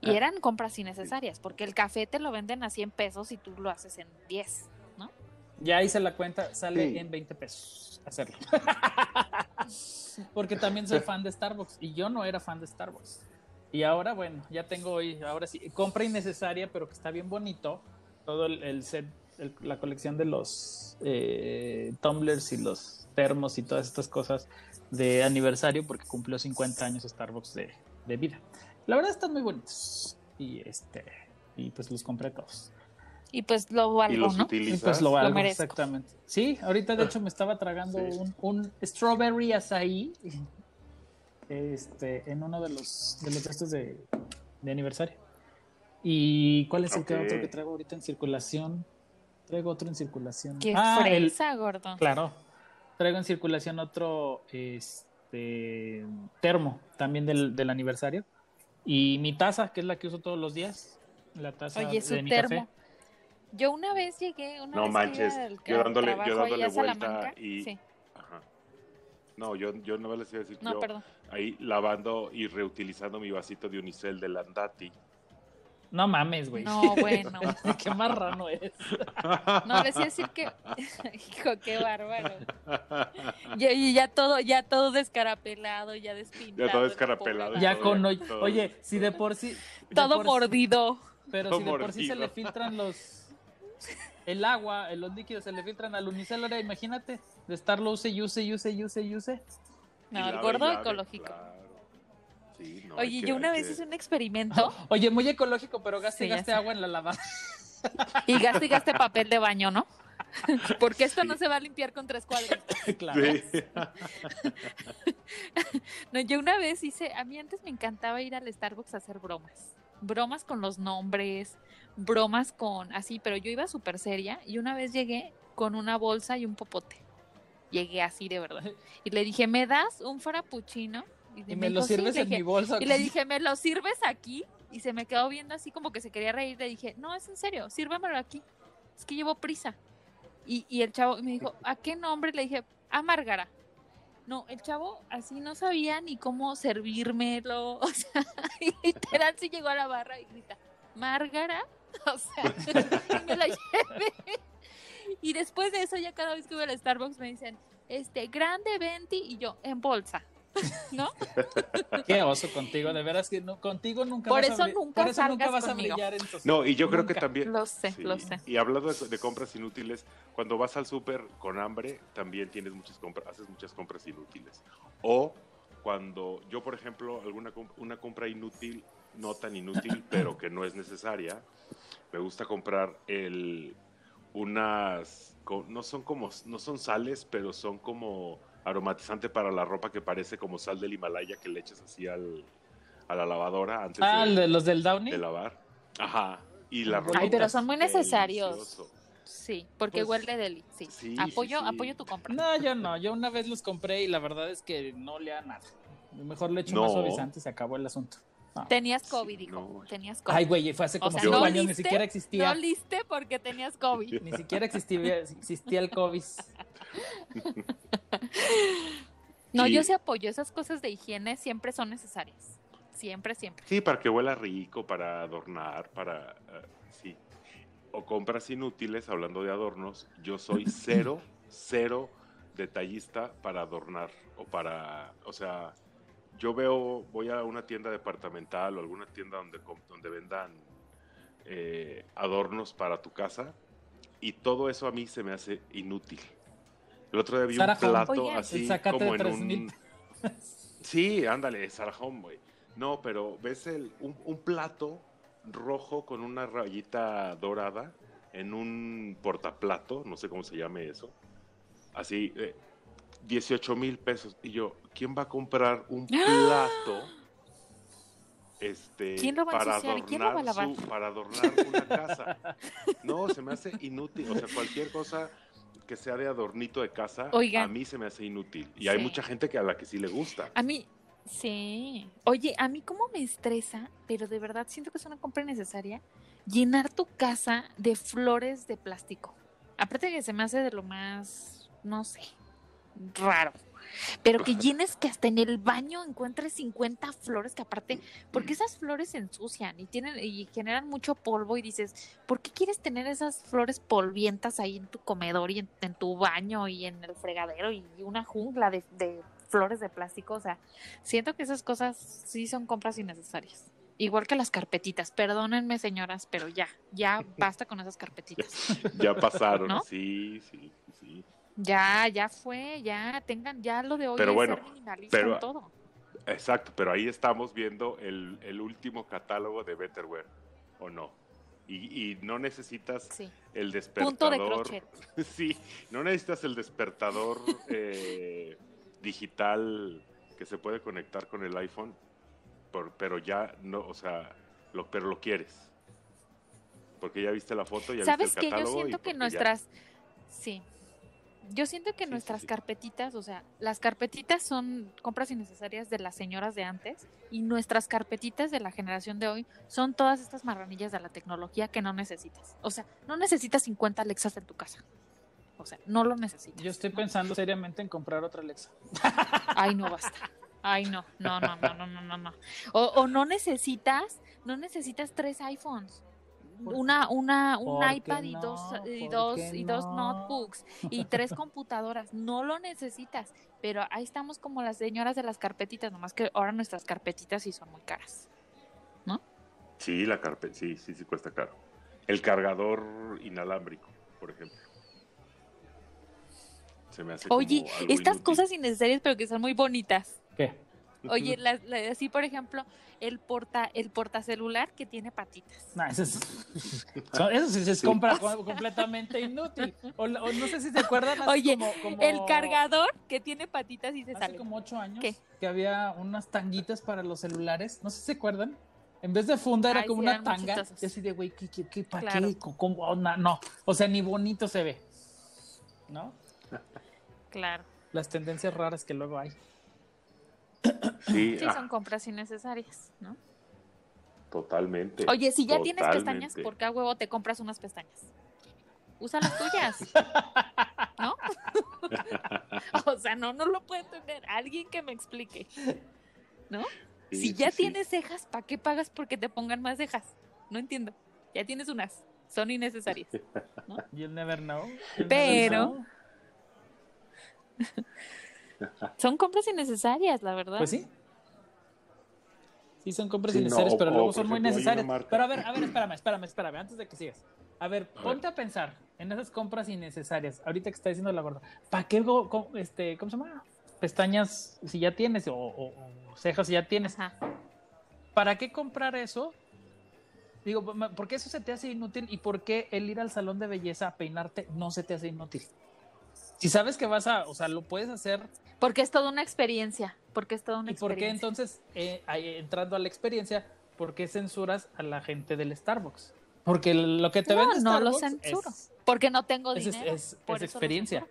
Speaker 3: Y
Speaker 4: Ah.
Speaker 3: eran compras innecesarias, porque el café te lo venden a 100 pesos y tú lo haces en 10, ¿no?
Speaker 4: Ya hice la cuenta, sale
Speaker 5: Sí.
Speaker 4: en 20 pesos hacerlo. Porque también soy fan de Starbucks y yo no era fan de Starbucks. Y ahora, bueno, ya tengo hoy, ahora sí, compra innecesaria, pero que está bien bonito. Todo el, el set, el- la colección de los eh, tumblers y los termos y todas estas cosas de aniversario, porque cumplió 50 años Starbucks de, de vida. La verdad están muy bonitos. Y este, y pues los compré todos.
Speaker 3: Y pues lo valgo,
Speaker 5: ¿Y los
Speaker 3: ¿no?
Speaker 4: Y
Speaker 5: utilizas?
Speaker 4: pues lo valgo, exactamente. Sí, ahorita de hecho me estaba tragando
Speaker 5: Sí.
Speaker 4: un, un strawberry açaí este, en uno de los de los de estos de, de aniversario. ¿Y cuál es el que otro que traigo ahorita en circulación? Traigo otro en circulación.
Speaker 3: Qué
Speaker 4: Ah, el-
Speaker 3: fresa, gordo.
Speaker 4: claro. Traigo en circulación otro este termo también del, del aniversario. Y mi taza, que es la que uso todos los días. La taza
Speaker 3: Oye, su
Speaker 4: de mi
Speaker 3: termo.
Speaker 4: café.
Speaker 3: Yo una vez llegué, una
Speaker 5: No
Speaker 3: vez
Speaker 5: manches,
Speaker 3: al-
Speaker 5: yo dándole- yo dándole
Speaker 3: a
Speaker 5: vuelta y-
Speaker 3: sí.
Speaker 5: Ajá. No, yo, yo no les iba a decir
Speaker 3: No,
Speaker 5: yo
Speaker 3: perdón.
Speaker 5: ahí lavando y reutilizando mi vasito de unicel de Landati.
Speaker 4: No mames, güey.
Speaker 3: No, bueno.
Speaker 4: Qué marrano es.
Speaker 3: No, les iba a decir que. Hijo, qué bárbaro. Ya, y ya todo, ya todo descarapelado, ya despintado.
Speaker 5: Ya todo
Speaker 3: el
Speaker 5: descarapelado
Speaker 4: Ya
Speaker 5: todo
Speaker 4: con hoy-
Speaker 5: todo.
Speaker 4: Oye, si de por sí. de
Speaker 3: Todo
Speaker 4: por sí-
Speaker 3: mordido.
Speaker 4: Pero
Speaker 5: Todo
Speaker 4: si de por sí se le filtran los. El agua, los líquidos se le filtran al unicel. Ahora imagínate de estarlo use y use y use y use y use.
Speaker 3: No, el gordo ecológico.
Speaker 5: claro. Sí, no, hay
Speaker 3: Oye,
Speaker 5: que-
Speaker 3: yo una vez
Speaker 5: que-
Speaker 3: hice un experimento
Speaker 4: Oye, muy ecológico, pero gaste,
Speaker 3: Sí, sé.
Speaker 4: agua en la lavada.
Speaker 3: y gaste y gaste papel de baño, ¿no? Porque esto
Speaker 5: Sí.
Speaker 3: no se va a limpiar con tres cuadros.
Speaker 4: claro.
Speaker 5: Sí.
Speaker 3: No, yo una vez hice, a mí antes me encantaba ir al Starbucks a hacer bromas. Bromas con los nombres, bromas con así, pero yo iba súper seria y una vez llegué con una bolsa y un popote. Llegué así de verdad. Y le dije, ¿me das un frappuccino?
Speaker 4: Y
Speaker 3: me
Speaker 4: me lo sirves en
Speaker 3: dije-
Speaker 4: mi bolsa.
Speaker 3: Y le dije, ¿me lo sirves aquí? Y se me quedó viendo así como que se quería reír. Le dije, no, es en serio, sírvemelo aquí. Es que llevo prisa. Y, y el chavo me dijo, ¿a qué nombre? Le dije, a Márgara. No, el chavo así no sabía ni cómo servírmelo. O sea, y literal sí llegó a la barra y grita, ¿Márgara? O sea, y me la llevé. Y después de eso, ya cada vez que voy al Starbucks me dicen, este, grande 20 y yo, en bolsa. ¿No?
Speaker 4: Qué oso contigo, de veras que no, contigo nunca
Speaker 3: Por
Speaker 4: vas
Speaker 3: eso
Speaker 4: a
Speaker 3: nunca
Speaker 4: por eso nunca vas
Speaker 3: conmigo.
Speaker 4: a brillar en.
Speaker 5: No, y yo creo que
Speaker 4: Nunca.
Speaker 5: también.
Speaker 3: Lo sé,
Speaker 5: sí.
Speaker 3: lo sé.
Speaker 5: Y hablando de, de compras inútiles, cuando vas al súper con hambre, también tienes muchas compras, haces muchas compras inútiles. O cuando yo, por ejemplo, alguna una compra inútil, no tan inútil, pero que no es necesaria, me gusta comprar el unas no son como no son sales, pero son como aromatizante para la ropa que parece como sal del Himalaya que le echas así al, a la lavadora antes
Speaker 4: Ah,
Speaker 5: de,
Speaker 4: ¿el de los del Downey.
Speaker 5: de lavar. Ajá. Y la
Speaker 4: Ay,
Speaker 5: ropa
Speaker 3: pero
Speaker 5: es
Speaker 3: son muy necesarios.
Speaker 5: delicioso.
Speaker 3: Sí, porque
Speaker 4: Pues,
Speaker 3: huele deli. Sí.
Speaker 5: sí,
Speaker 3: apoyo,
Speaker 5: sí.
Speaker 3: apoyo tu compra.
Speaker 4: No, yo no. Yo una vez los compré y la verdad es que no le da nada. Mejor le echo
Speaker 5: No.
Speaker 4: más suavizante y se acabó el asunto. No.
Speaker 3: Tenías COVID, hijo.
Speaker 5: no.
Speaker 3: Tenías COVID.
Speaker 4: Ay, güey, fue hace
Speaker 3: O
Speaker 4: como
Speaker 3: sea,
Speaker 4: cinco
Speaker 5: no
Speaker 4: años, ni
Speaker 3: liste,
Speaker 4: siquiera existía.
Speaker 3: No liste porque tenías COVID.
Speaker 4: Ni siquiera existía, existía el COVID.
Speaker 3: No,
Speaker 5: Sí.
Speaker 3: yo sí apoyo. Esas cosas de higiene siempre son necesarias. Siempre, siempre.
Speaker 5: Sí, para que huela rico, para adornar, para... eh, sí. O compras inútiles, hablando de adornos, yo soy cero, cero detallista para adornar o para... O sea, yo veo, voy a una tienda departamental o alguna tienda donde vendan eh, adornos para tu casa y todo eso a mí se me hace inútil. El otro día vi
Speaker 4: Sarah
Speaker 5: un
Speaker 4: Home.
Speaker 5: plato
Speaker 3: Oye,
Speaker 5: así como en
Speaker 4: 3000
Speaker 5: un... Sí, ándale, Sarah Home, güey. No, pero ves el, un, un plato rojo con una rayita dorada en un portaplato, no sé cómo se llame eso. Así, eh, 18 mil pesos. Y yo, ¿quién va a comprar un plato? Este,
Speaker 3: ¿Quién lo va a
Speaker 5: para
Speaker 3: ensuciar? ¿Quién lo va a
Speaker 5: adornar
Speaker 3: lavar?
Speaker 5: su- para adornar una casa. No, se me hace inútil. O sea, cualquier cosa que sea de adornito de casa,
Speaker 3: Oigan.
Speaker 5: a mí se me hace inútil. Y hay mucha gente que a la que sí le gusta.
Speaker 3: A mí, sí. Oye, a mí cómo me estresa, pero de verdad siento que es una compra necesaria, llenar tu casa de flores de plástico. Aparte que se me hace de lo más, no sé, raro. Pero que llenes que hasta en el baño encuentres 50 flores que aparte, porque esas flores se ensucian y tienen y generan mucho polvo y dices, ¿por qué quieres tener esas flores polvientas ahí en tu comedor y en, en tu baño y en el fregadero y una jungla de, de flores de plástico? O sea, siento que esas cosas sí son compras innecesarias. Igual que las carpetitas. Perdónenme, señoras, pero ya, ya basta con esas carpetitas.
Speaker 5: Ya pasaron,
Speaker 3: ¿No?
Speaker 5: sí, sí, sí.
Speaker 3: Ya, ya fue, ya tengan, ya lo de hoy
Speaker 5: Pero
Speaker 3: es
Speaker 5: bueno, pero-
Speaker 3: todo.
Speaker 5: Exacto, pero ahí estamos viendo el, el último catálogo de Betterware, ¿o no? Y, y no necesitas
Speaker 3: Sí.
Speaker 5: el
Speaker 3: Punto de
Speaker 5: despertador.
Speaker 3: crochet.
Speaker 5: sí, no necesitas el despertador eh, digital que se puede conectar con el iPhone, por- pero ya no, o sea, lo, pero lo quieres. Porque ya viste la foto, ya
Speaker 3: ¿Sabes
Speaker 5: viste el
Speaker 3: Yo
Speaker 5: catálogo. y
Speaker 3: siento que
Speaker 5: ya-
Speaker 3: nuestras. Sí. Yo siento que nuestras carpetitas, o sea, las carpetitas son compras innecesarias de las señoras de antes y nuestras carpetitas de la generación de hoy son todas estas marranillas de la tecnología que no necesitas. O sea, no necesitas 50 Alexas en tu casa. O sea, no lo necesitas.
Speaker 4: Yo estoy pensando seriamente en comprar otra Alexa.
Speaker 3: Ay, no basta. Ay, no, no, no, no, no, no, no. O, o no necesitas, no necesitas tres iPhones. Una, una, un
Speaker 4: ¿Por qué
Speaker 3: iPad y dos,
Speaker 4: no?
Speaker 3: y
Speaker 4: ¿Por
Speaker 3: dos, y dos
Speaker 4: no?
Speaker 3: notebooks y tres computadoras. No lo necesitas. Pero ahí estamos como las señoras de las carpetitas, nomás que ahora nuestras carpetitas sí son muy caras.
Speaker 5: Sí, la carpeta, sí, sí, sí cuesta caro. El cargador inalámbrico, por ejemplo. Se me hace
Speaker 3: Oye,
Speaker 5: como algo
Speaker 3: estas
Speaker 5: inútil.
Speaker 3: cosas innecesarias pero que son muy bonitas.
Speaker 4: ¿Qué?
Speaker 3: Oye, las- la- así por ejemplo, el porta, el portacelular que tiene patitas.
Speaker 4: No, eso, es, eso sí se
Speaker 5: Sí.
Speaker 4: compra co- completamente inútil. O, o no sé si se acuerdan. hace
Speaker 3: Oye,
Speaker 4: como- como-
Speaker 3: El cargador que tiene patitas y se
Speaker 4: Hace
Speaker 3: sale.
Speaker 4: como ocho años
Speaker 3: ¿Qué?
Speaker 4: que había unas tanguitas para los celulares. No sé si se acuerdan. En vez de funda era
Speaker 3: Ay,
Speaker 4: como
Speaker 3: sí,
Speaker 4: una tanga. Y así de, güey, ¿qué, qué, qué, para
Speaker 3: Claro.
Speaker 4: qué? ¿Cómo- cómo? Oh, na- no, o sea, ni bonito se ve. ¿No?
Speaker 3: Claro.
Speaker 4: Las tendencias raras que luego hay.
Speaker 5: Sí,
Speaker 3: Sí,
Speaker 5: ah,
Speaker 3: son compras innecesarias, ¿no?
Speaker 5: totalmente.
Speaker 3: Oye, si ya tienes pestañas. ¿por qué a huevo te compras unas pestañas? Usa las tuyas. ¿No? o sea, no, no lo puedo entender. Alguien que me explique. ¿No?
Speaker 5: Sí,
Speaker 3: si ya
Speaker 5: sí.
Speaker 3: tienes cejas, ¿para qué pagas porque te pongan más cejas? No entiendo. Ya tienes unas. Son innecesarias.
Speaker 4: You'll never know. You'll never
Speaker 3: Pero-
Speaker 4: know.
Speaker 3: Son compras innecesarias, la verdad.
Speaker 4: Pues sí. Sí, son compras
Speaker 5: Sí,
Speaker 4: innecesarias, pero luego son muy necesarias. Pero a ver, a ver, espérame, espérame, espérame, antes de que sigas. A ver,
Speaker 5: A
Speaker 4: ponte a pensar en esas compras innecesarias. Ahorita que está diciendo la gorda, ¿para qué, go- este, ¿cómo se llama? Pestañas si ya tienes o, o- o cejas si ya tienes.
Speaker 3: Ajá.
Speaker 4: ¿Para qué comprar eso? Digo, ¿por qué eso se te hace inútil y por qué el ir al salón de belleza a peinarte no se te hace inútil? Si sabes que vas a, o sea, lo puedes hacer
Speaker 3: Porque es toda una experiencia. Porque es toda una
Speaker 4: ¿Y por qué
Speaker 3: experiencia.
Speaker 4: entonces, eh, entrando a la experiencia, por qué censuras a la gente del Starbucks? Porque lo que te
Speaker 3: No,
Speaker 4: vende
Speaker 3: no lo
Speaker 4: Starbucks
Speaker 3: censuro.
Speaker 4: es,
Speaker 3: Porque no tengo
Speaker 4: es-
Speaker 3: dinero.
Speaker 4: es-
Speaker 3: por
Speaker 4: es
Speaker 3: eso lo
Speaker 4: experiencia.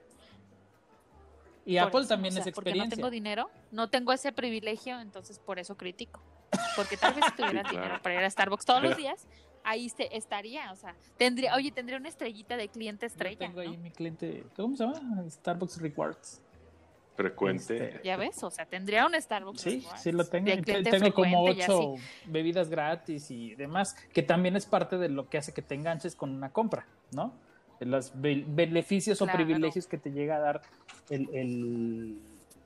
Speaker 4: Y
Speaker 3: Por
Speaker 4: Apple
Speaker 3: eso,
Speaker 4: también
Speaker 3: o sea,
Speaker 4: es
Speaker 3: Porque no
Speaker 4: experiencia.
Speaker 3: tengo dinero, no tengo ese privilegio, entonces por eso critico. Porque tal vez si tuviera
Speaker 5: Sí, claro.
Speaker 3: dinero para ir a Starbucks todos los días, ahí se estaría, o sea, tendría, oye, tendría una estrellita de cliente
Speaker 4: Yo
Speaker 3: estrella,
Speaker 4: tengo ahí
Speaker 3: ¿no?
Speaker 4: mi cliente, ¿cómo se llama? Starbucks Rewards.
Speaker 5: Frecuente.
Speaker 4: Este,
Speaker 3: Ya ves, o sea, tendría un Starbucks.
Speaker 4: Sí,
Speaker 3: Rewards
Speaker 4: sí lo tengo. Y Tengo como ocho bebidas gratis y demás, que también es parte de lo que hace que te enganches con una compra, ¿no? De Los be- beneficios
Speaker 3: Claro.
Speaker 4: o privilegios que te llega a dar el, el-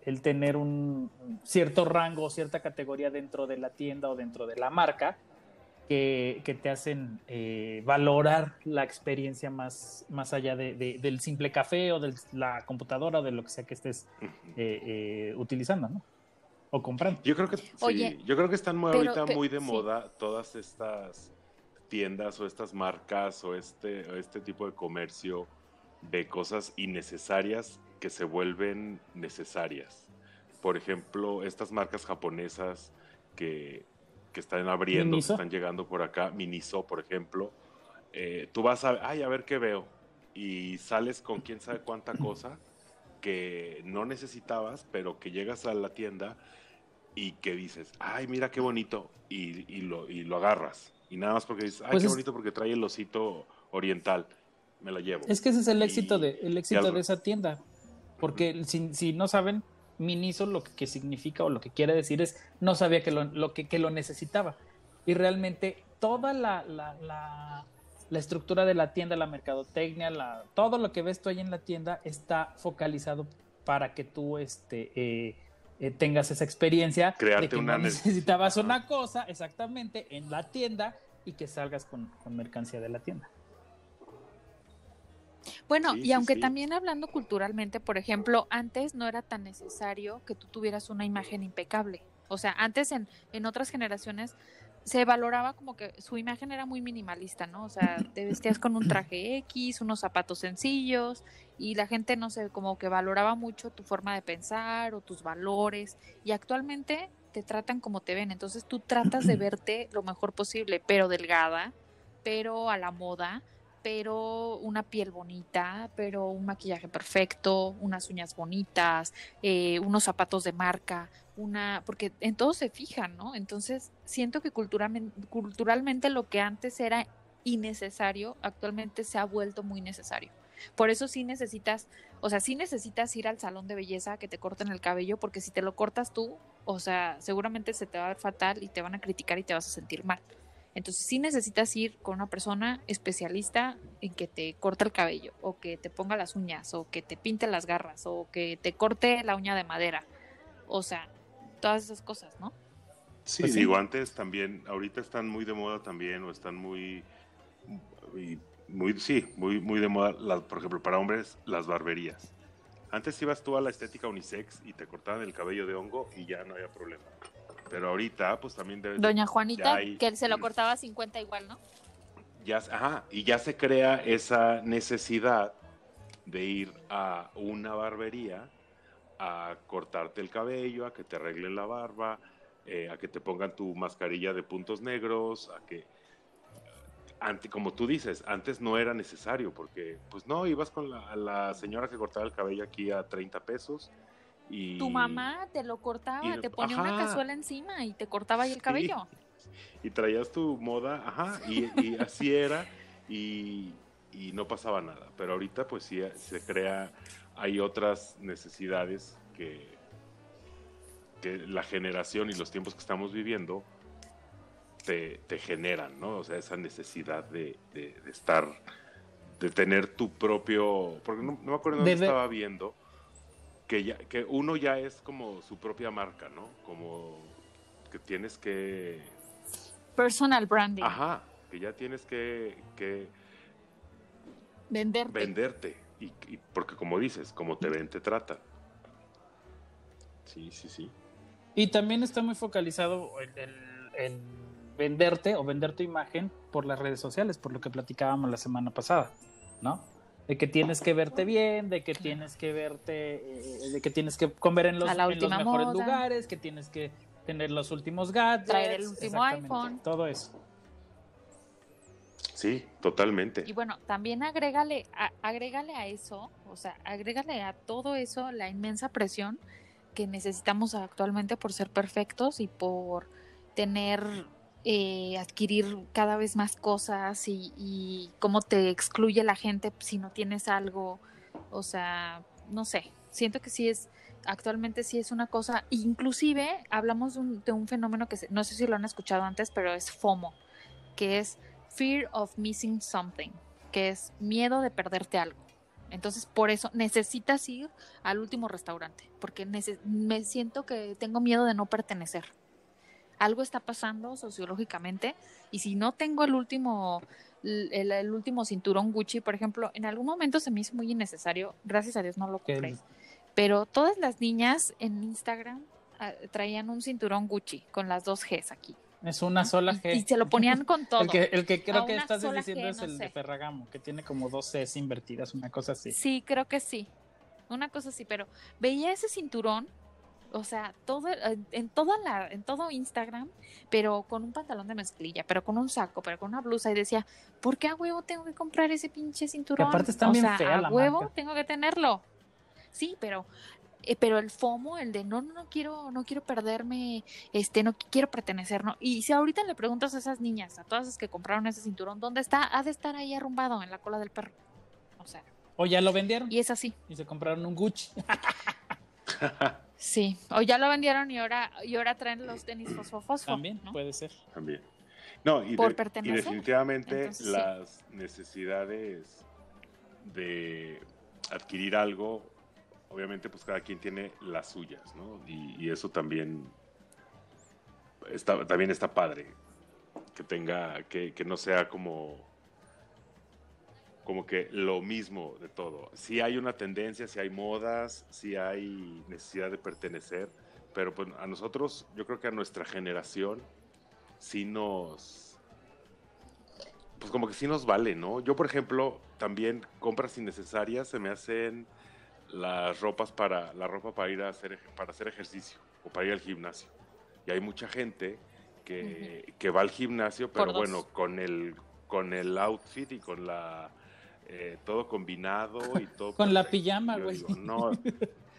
Speaker 4: el tener un cierto rango o cierta categoría dentro de la tienda o dentro de la marca que, que te hacen eh, valorar la experiencia más, más allá de- de- del simple café o de la computadora o de lo que sea que estés eh, eh, utilizando, ¿no? O comprando.
Speaker 5: Yo creo que sí,
Speaker 3: Oye,
Speaker 5: yo creo que están muy,
Speaker 3: pero-
Speaker 5: ahorita muy de
Speaker 3: sí.
Speaker 5: moda todas estas tiendas o estas marcas o este, o este tipo de comercio de cosas innecesarias que se vuelven necesarias. Por ejemplo, estas marcas japonesas que, que están abriendo, que están llegando por acá, Miniso, por ejemplo, eh, tú vas a, ay, a ver qué veo, y sales con quién sabe cuánta cosa que no necesitabas, pero que llegas a la tienda y que dices, ay, mira qué bonito, y, y lo, y lo agarras. Y nada más porque dices, ay,
Speaker 4: Pues
Speaker 5: qué
Speaker 4: es-
Speaker 5: bonito porque trae el osito oriental, me lo llevo.
Speaker 4: Es que ese es el
Speaker 5: Y-
Speaker 4: éxito de, el éxito de esa tienda. Porque si, si no saben, Miniso lo que, que significa o lo que quiere decir es no sabía que lo, lo que, que lo necesitaba. Y realmente toda la, la, la- la estructura de la tienda, la mercadotecnia, la, todo lo que ves tú ahí en la tienda está focalizado para que tú este, eh, eh, tengas esa experiencia
Speaker 5: Crearte
Speaker 4: de que
Speaker 5: una
Speaker 4: no necesitabas una cosa exactamente en la tienda y que salgas con, con mercancía de la tienda.
Speaker 3: Bueno,
Speaker 5: Sí,
Speaker 3: y
Speaker 5: sí,
Speaker 3: aunque
Speaker 5: sí.
Speaker 3: también hablando culturalmente, por ejemplo, antes no era tan necesario que tú tuvieras una imagen impecable. O sea, antes en, en otras generaciones se valoraba como que su imagen era muy minimalista, ¿no? O sea, te vestías con un traje X, unos zapatos sencillos y la gente, no sé, como que valoraba mucho tu forma de pensar o tus valores y actualmente te tratan como te ven, entonces tú tratas de verte lo mejor posible, pero delgada, pero a la moda, pero una piel bonita, pero un maquillaje perfecto, unas uñas bonitas, eh, unos zapatos de marca, una, porque en todo se fijan, ¿no? Entonces siento que culturalmente, lo que antes era innecesario, actualmente se ha vuelto muy necesario. Por eso sí necesitas, o sea, sí necesitas ir al salón de belleza que te corten el cabello, porque si te lo cortas tú, o sea, seguramente se te va a ver fatal y te van a criticar y te vas a sentir mal. Entonces sí necesitas ir con una persona especialista en que te corte el cabello, o que te ponga las uñas, o que te pinte las garras, o que te corte la uña de madera. O sea, todas esas cosas, ¿no?
Speaker 5: Sí,
Speaker 4: Pues sí.
Speaker 5: digo, antes también, ahorita están muy de moda también, o están muy, muy, muy- sí, muy, muy de moda, las, por ejemplo, para hombres, las barberías. Antes ibas tú a la estética unisex y te cortaban el cabello de hongo y ya no había problema. Pero ahorita, pues también debes...
Speaker 3: Doña Juanita,
Speaker 5: hay-
Speaker 3: que se lo cortaba a 50 igual, ¿no?
Speaker 5: ya, ajá, y ya se crea esa necesidad de ir a una barbería a cortarte el cabello, a que te arreglen la barba, eh, a que te pongan tu mascarilla de puntos negros, a que ante, como tú dices, antes no era necesario porque pues no, ibas con la, la señora que cortaba el cabello aquí a 30 pesos y
Speaker 3: Tu mamá te lo cortaba,
Speaker 5: y-
Speaker 3: te ponía una cazuela encima y te cortaba ahí el
Speaker 5: Sí.
Speaker 3: cabello.
Speaker 5: y traías tu moda, ajá, y, y así era, y, y no pasaba nada. Pero ahorita, pues sí, se crea, hay otras necesidades que, que la generación y los tiempos que estamos viviendo te, te generan, ¿no? O sea, esa necesidad de, de- de estar, de tener tu propio, porque no, no me acuerdo dónde estaba viendo, que, ya, que uno ya es como su propia marca, ¿no? Como que tienes que
Speaker 3: Personal branding.
Speaker 5: Ajá, que ya tienes que, que
Speaker 3: Venderte.
Speaker 5: venderte. Y, y porque como dices, como te ven, te tratan. Sí, sí, sí.
Speaker 4: Y también está muy focalizado el, el- el venderte o vender tu imagen por las redes sociales, por lo que platicábamos la semana pasada, ¿no? De que tienes que verte bien, de que tienes que verte, eh, de que tienes que comer en los, en mejores
Speaker 3: moda.
Speaker 4: lugares, que tienes que tener los últimos gadgets,
Speaker 3: Traer el último iPhone.
Speaker 4: todo eso.
Speaker 5: Sí, totalmente.
Speaker 3: Y bueno, también agrégale a, agrégale a eso, o sea, agrégale a todo eso la inmensa presión que necesitamos actualmente por ser perfectos y por tener, eh, adquirir cada vez más cosas y, cómo te excluye la gente si no tienes algo, o sea, no sé, siento que sí es, actualmente sí es una cosa, inclusive hablamos de un, de un fenómeno que no sé si lo han escuchado antes, pero es FOMO, que es Fear of Missing Something, que es miedo de perderte algo. Entonces, por eso necesitas ir al último restaurante, porque me siento que tengo miedo de no pertenecer. Algo está pasando sociológicamente y si no tengo el último el, el último cinturón Gucci, por ejemplo, en algún momento se me hizo muy innecesario, gracias a Dios no lo compré. Pero todas las niñas en Instagram ah, traían un cinturón Gucci con las dos Gs aquí.
Speaker 4: es una sola G.
Speaker 3: y se lo ponían con todo.
Speaker 4: El que, el que creo que estás diciendo
Speaker 3: G,
Speaker 4: es
Speaker 3: no
Speaker 4: el de. Ferragamo, que tiene como dos Cs invertidas, una cosa así.
Speaker 3: Sí, creo que sí. Una cosa así, pero veía ese cinturón, o sea, todo en en toda la en todo Instagram, pero con un pantalón de mezclilla, pero con un saco, pero con una blusa y decía, ¿por qué a huevo tengo que comprar ese pinche cinturón?
Speaker 4: aparte está
Speaker 3: o
Speaker 4: bien
Speaker 3: sea,
Speaker 4: fea
Speaker 3: a
Speaker 4: la
Speaker 3: huevo
Speaker 4: marca.
Speaker 3: tengo que tenerlo. Sí, pero eh, pero el FOMO, el de no, no, no quiero, no quiero perderme, este, no quiero pertenecer, ¿no? Y si ahorita le preguntas a esas niñas, a todas las que compraron ese cinturón, ¿dónde está? Ha de estar ahí arrumbado en la cola del perro. O sea,
Speaker 4: O ya lo vendieron
Speaker 3: y es así.
Speaker 4: y se compraron un Gucci.
Speaker 3: Sí, o ya lo vendieron y ahora, y ahora traen los tenis fosfo fosfo,
Speaker 4: También
Speaker 3: ¿no?
Speaker 4: puede ser.
Speaker 5: También. No, y,
Speaker 3: Por
Speaker 5: de- y definitivamente
Speaker 3: Entonces, sí.
Speaker 5: las necesidades de adquirir algo, obviamente pues cada quien tiene las suyas, ¿no? Y, y eso también está, también está padre, que tenga, que, que no sea como como que lo mismo de todo. Sí hay una tendencia, sí hay modas, sí hay necesidad de pertenecer, pero pues a nosotros, yo creo que a nuestra generación, sí nos. Pues como que sí nos vale, ¿no? Yo, por ejemplo, también compras innecesarias se me hacen las ropas para la ropa para ir a hacer para hacer ejercicio o para ir al gimnasio. Y hay mucha gente que, que va al gimnasio, pero bueno, con el con el outfit y con la eh, todo combinado y todo
Speaker 4: Con la pijama,
Speaker 5: Yo
Speaker 4: güey.
Speaker 5: digo, No,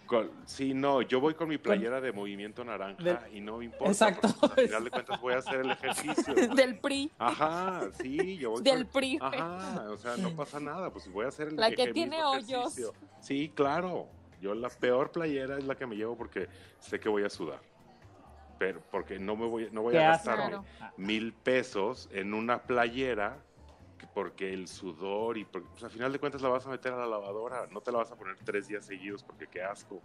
Speaker 5: Con- sí, no, yo voy con mi playera de movimiento naranja
Speaker 4: De-
Speaker 5: y no me importa.
Speaker 4: Exacto.
Speaker 5: pues, al final de cuentas voy a hacer el ejercicio.
Speaker 3: Del PRI.
Speaker 5: Ajá, sí, yo voy
Speaker 3: Del
Speaker 5: con-
Speaker 3: PRI.
Speaker 5: Ajá, o sea, no pasa nada, pues voy a hacer el
Speaker 3: La que tiene hoyos.
Speaker 5: ejercicio. Sí, claro. Yo la peor playera es la que me llevo porque sé que voy a sudar. Pero porque no me voy, no voy a gastar
Speaker 3: Claro.
Speaker 5: mil pesos en una playera porque el sudor y porque, pues, al final de cuentas la vas a meter a la lavadora, no te la vas a poner tres días seguidos porque qué asco.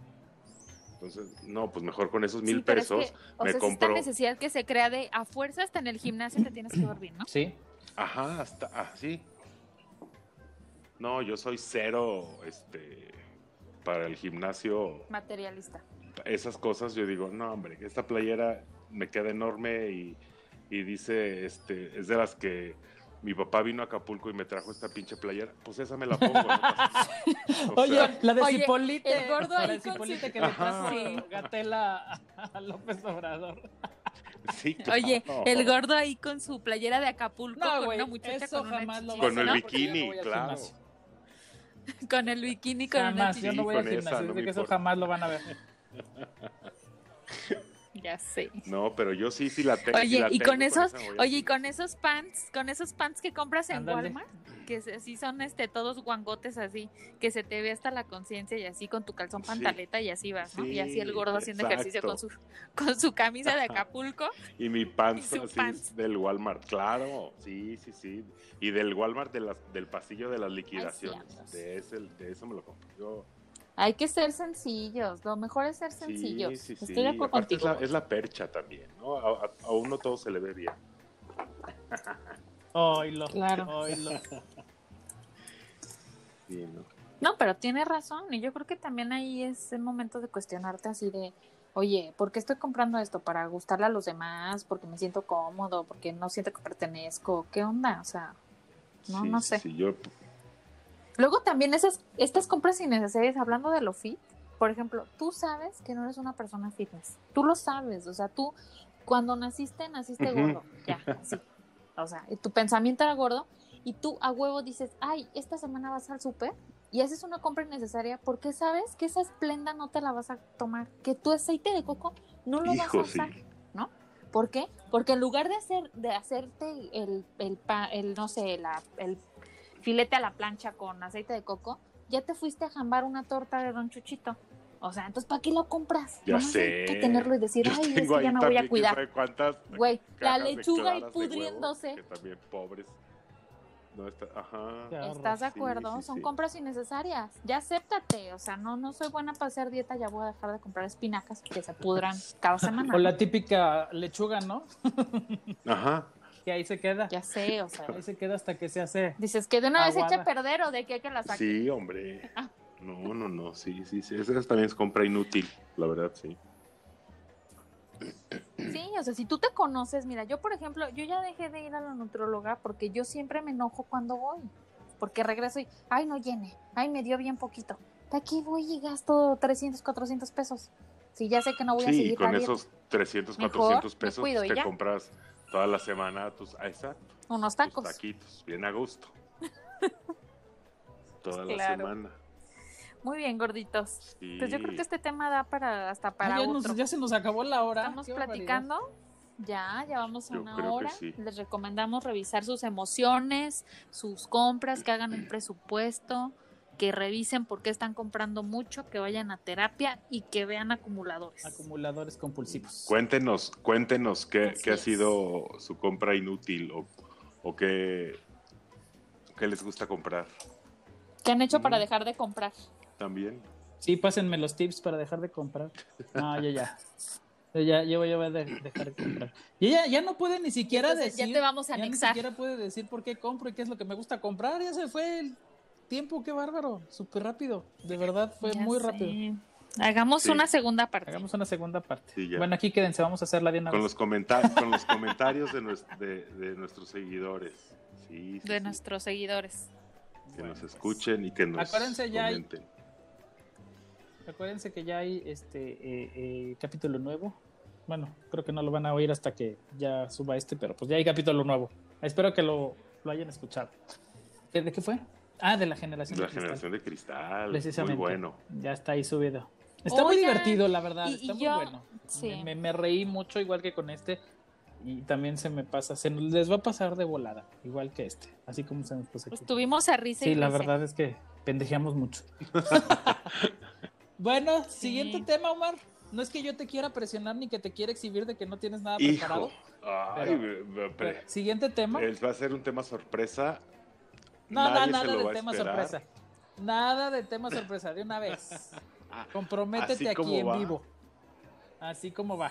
Speaker 5: Entonces, no, pues mejor con esos mil
Speaker 3: Sí, pero es
Speaker 5: pesos
Speaker 3: que, o
Speaker 5: me
Speaker 3: sea, es esta
Speaker 5: compro.
Speaker 3: necesidad que se crea de a fuerza hasta en el gimnasio te tienes que bien, ¿no?
Speaker 4: Sí.
Speaker 5: Ajá, hasta así. No, yo soy cero, este, para el gimnasio,
Speaker 3: Materialista.
Speaker 5: esas cosas, yo digo, no, hombre, esta playera me queda enorme y, y dice, este, es de las que mi papá vino a Acapulco y me trajo esta pinche playera, pues esa me la pongo. no. O
Speaker 4: Oye,
Speaker 5: sea,
Speaker 4: la de
Speaker 3: Oye,
Speaker 4: Cipolite.
Speaker 3: el gordo
Speaker 4: la
Speaker 3: ahí
Speaker 4: de
Speaker 3: con
Speaker 4: Cipolite
Speaker 3: su-
Speaker 4: que le trajo.
Speaker 3: Sí.
Speaker 4: Gatela a López Obrador.
Speaker 5: sí, claro.
Speaker 3: Oye, el gordo ahí con su playera de Acapulco,
Speaker 4: No,
Speaker 3: con
Speaker 4: güey,
Speaker 3: una muchacha
Speaker 4: eso
Speaker 3: con una
Speaker 4: jamás lo
Speaker 3: chichis,
Speaker 5: Con el
Speaker 3: ¿no?
Speaker 4: yo
Speaker 5: bikini,
Speaker 4: al
Speaker 5: claro.
Speaker 4: gimnasio.
Speaker 3: Con el bikini, con una
Speaker 4: Jamás, yo
Speaker 3: chichis.
Speaker 4: no voy al
Speaker 5: con esa,
Speaker 4: gimnasio,
Speaker 5: no
Speaker 4: que eso
Speaker 5: importa.
Speaker 4: jamás lo van a ver.
Speaker 3: Ya sé.
Speaker 5: No, pero yo sí, sí la tengo. sí
Speaker 3: Oye,
Speaker 5: la
Speaker 3: y
Speaker 5: tengo,
Speaker 3: con esos, oye, y con esos pants, con esos pants que compras en. Walmart, que se- así son este todos guangotes así, que se te ve hasta la conciencia y así con tu calzón
Speaker 5: Sí.
Speaker 3: pantaleta y así vas, ¿no? y
Speaker 5: Sí,
Speaker 3: así el gordo haciendo ejercicio con su con su camisa de Acapulco.
Speaker 5: Y mi pants,
Speaker 3: Y
Speaker 5: así
Speaker 3: pants.
Speaker 5: del Walmart, claro, sí, sí, sí. Y del Walmart de las, del pasillo de las liquidaciones. de, ese, de eso me lo compro. Yo,
Speaker 3: Hay que ser sencillos, lo mejor es ser
Speaker 5: sí,
Speaker 3: sencillos.
Speaker 5: sí, sí.
Speaker 3: Estoy de acuerdo
Speaker 5: Aparte es la, es la percha también, ¿no? A, a- a uno todo se le ve bien.
Speaker 4: Oilo.
Speaker 3: Claro.
Speaker 4: Oilo.
Speaker 5: Sí, ¿no?
Speaker 3: No, pero tiene razón. Y yo creo que también ahí es el momento de cuestionarte así de, oye, ¿por qué estoy comprando esto? ¿Para gustarle a los demás? ¿Porque me siento cómodo? ¿Porque no siento que pertenezco? ¿Qué onda? O sea, no,
Speaker 5: Sí,
Speaker 3: no
Speaker 5: sí,
Speaker 3: sé.
Speaker 5: sí, yo,
Speaker 3: Luego también esas, estas compras innecesarias, hablando de lo fit, por ejemplo, tú sabes que no eres una persona fitness. Tú lo sabes. O sea, tú cuando naciste, naciste gordo. Ya, así. O sea, y tu pensamiento era gordo y tú a huevo dices, ay, esta semana vas al súper y haces una compra innecesaria porque sabes que esa esplenda no te la vas a tomar, que tu aceite de coco no lo vas a
Speaker 5: sí.
Speaker 3: usar, ¿no? ¿Por qué? Porque en lugar de hacer de hacerte el, el, pa- el no sé, la, el filete a la plancha con aceite de coco, ya te fuiste a jambar una torta de Don Chuchito. O sea, entonces, ¿para qué lo compras?
Speaker 5: Ya
Speaker 3: hay
Speaker 5: sé.
Speaker 3: que tenerlo y decir,
Speaker 5: yo
Speaker 3: ay, es que ya no voy a cuidar. Güey, la lechuga
Speaker 5: huevo,
Speaker 3: pudriéndose.
Speaker 5: Que también pobres. No está, ajá.
Speaker 3: ¿Estás de
Speaker 5: Sí,
Speaker 3: acuerdo?
Speaker 5: sí,
Speaker 3: Son
Speaker 5: sí.
Speaker 3: compras innecesarias. Ya acéptate. O sea, no, no soy buena para hacer dieta, ya voy a dejar de comprar espinacas que se pudran cada semana.
Speaker 4: O la típica lechuga, ¿no?
Speaker 5: Ajá.
Speaker 4: Que ahí se queda.
Speaker 3: Ya sé, o sea.
Speaker 4: Ahí se queda hasta que se hace.
Speaker 3: Dices que de una vez se echa a
Speaker 4: Aguada.
Speaker 3: perder o de que hay que la saque.
Speaker 5: Sí, hombre. No, no, no, sí, sí, sí. Esa también es compra inútil, la verdad, sí.
Speaker 3: Sí, o sea, si tú te conoces, mira, yo por ejemplo, yo ya dejé de ir a la nutróloga porque yo siempre me enojo cuando voy. Porque regreso y, ay, no llene, ay, me dio bien poquito. ¿Para qué voy y gasto 300, 400 pesos? Si ya sé que no voy a
Speaker 5: Sí,
Speaker 3: seguir
Speaker 5: con
Speaker 3: la
Speaker 5: esos 300,
Speaker 3: Mejor
Speaker 5: 400
Speaker 3: me
Speaker 5: pesos te
Speaker 3: ya.
Speaker 5: compras toda la semana tus, ah, exacto,
Speaker 3: Unos
Speaker 5: tus
Speaker 3: tacos.
Speaker 5: taquitos, bien a gusto. toda la semana.
Speaker 3: Muy bien, gorditos.
Speaker 5: Sí.
Speaker 3: Pues yo creo que este tema da para hasta para
Speaker 4: ya,
Speaker 3: otro.
Speaker 4: nos- ya se nos acabó la hora.
Speaker 3: Estamos
Speaker 4: Qué barbaridad.
Speaker 3: platicando. Ya, ya vamos a
Speaker 5: Yo
Speaker 3: una hora.
Speaker 5: sí.
Speaker 3: Les recomendamos revisar sus emociones, sus compras, que hagan el presupuesto, que revisen por qué están comprando mucho, que vayan a terapia y que vean acumuladores.
Speaker 4: Acumuladores compulsivos.
Speaker 5: Cuéntenos, cuéntenos qué, ha sido su compra inútil o, o qué, qué les gusta comprar
Speaker 3: ¿Qué han hecho para
Speaker 5: Mm.
Speaker 3: dejar de comprar?
Speaker 5: también.
Speaker 4: Sí, pásenme los tips para dejar de comprar. No, yo ya. Yo ya, yo voy a de- dejar de comprar. Y ella ya no puede ni siquiera
Speaker 3: Entonces, ya
Speaker 4: decir.
Speaker 3: te vamos a
Speaker 4: ya ni
Speaker 3: anexar.
Speaker 4: siquiera puede decir por qué compro y qué es lo que me gusta comprar. Ya se fue el tiempo, qué bárbaro. Súper rápido. De verdad, fue
Speaker 3: Ya
Speaker 4: muy
Speaker 3: sé.
Speaker 4: rápido.
Speaker 3: Hagamos
Speaker 5: Sí.
Speaker 3: una segunda parte.
Speaker 4: Hagamos una segunda parte.
Speaker 5: Sí,
Speaker 4: bueno, aquí quédense, vamos a hacerla una
Speaker 5: Con los, comenta- con los comentarios de, nues- de, de nuestros seguidores. Sí, sí,
Speaker 3: de
Speaker 5: sí.
Speaker 3: nuestros seguidores.
Speaker 5: Que
Speaker 4: Bueno,
Speaker 5: nos
Speaker 4: pues,
Speaker 5: escuchen y que nos
Speaker 4: Acuérdense, ya hay-
Speaker 5: comenten.
Speaker 4: Acuérdense que ya hay este eh, eh, capítulo nuevo. Bueno, creo que no lo van a oír hasta que ya suba este, pero pues ya hay capítulo nuevo. Espero que lo, lo hayan escuchado. ¿De, de qué fue? Ah, de la generación.
Speaker 5: La
Speaker 4: de cristal.
Speaker 5: generación de cristal. Muy
Speaker 4: Precisamente.
Speaker 5: bueno.
Speaker 4: Ya está ahí subido. Está muy
Speaker 3: Oigan,
Speaker 4: divertido, la verdad.
Speaker 3: y-
Speaker 4: está
Speaker 3: y
Speaker 4: muy
Speaker 3: yo-
Speaker 4: bueno.
Speaker 3: sí.
Speaker 4: Me, me- reí mucho, igual que con este. Y también se me pasa, se les va a pasar de volada, igual que este, así como se nos puso aquí.
Speaker 3: Pues tuvimos a risa y
Speaker 4: Sí, la
Speaker 3: risa.
Speaker 4: verdad es que pendejeamos mucho. bueno,
Speaker 3: Sí.
Speaker 4: siguiente tema, Omar. No es que yo te quiera presionar ni que te quiera exhibir de que no tienes nada
Speaker 5: Hijo.
Speaker 4: preparado.
Speaker 5: Ay,
Speaker 4: Pero- Pero, siguiente tema.
Speaker 5: va a ser un tema sorpresa.
Speaker 4: No, no, nada de tema
Speaker 5: esperar.
Speaker 4: sorpresa. Nada de tema sorpresa, de una vez. Comprométete
Speaker 5: Así
Speaker 4: aquí en vivo. Así como va.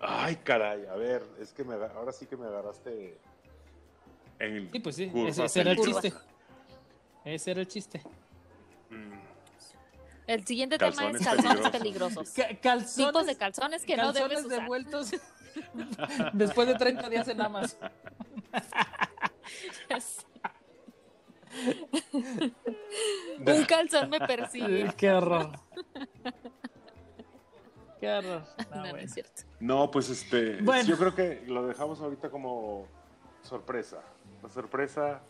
Speaker 5: Ay, caray, a ver, es que me, ahora sí que me agarraste en
Speaker 4: Sí, pues sí, ese, ese era el chiste. Ese era el chiste.
Speaker 3: El siguiente tema es calzones
Speaker 5: peligrosos.
Speaker 3: peligrosos.
Speaker 4: Ca- calzones,
Speaker 3: Tipos de calzones que no debes usar.
Speaker 4: devueltos después de 30 días en Amazon.
Speaker 3: Un calzón me persigue.
Speaker 4: Qué horror. Qué horror. No,
Speaker 3: No, es cierto.
Speaker 5: No, pues este,
Speaker 4: Bueno.
Speaker 5: yo creo que lo dejamos ahorita como sorpresa. Una sorpresa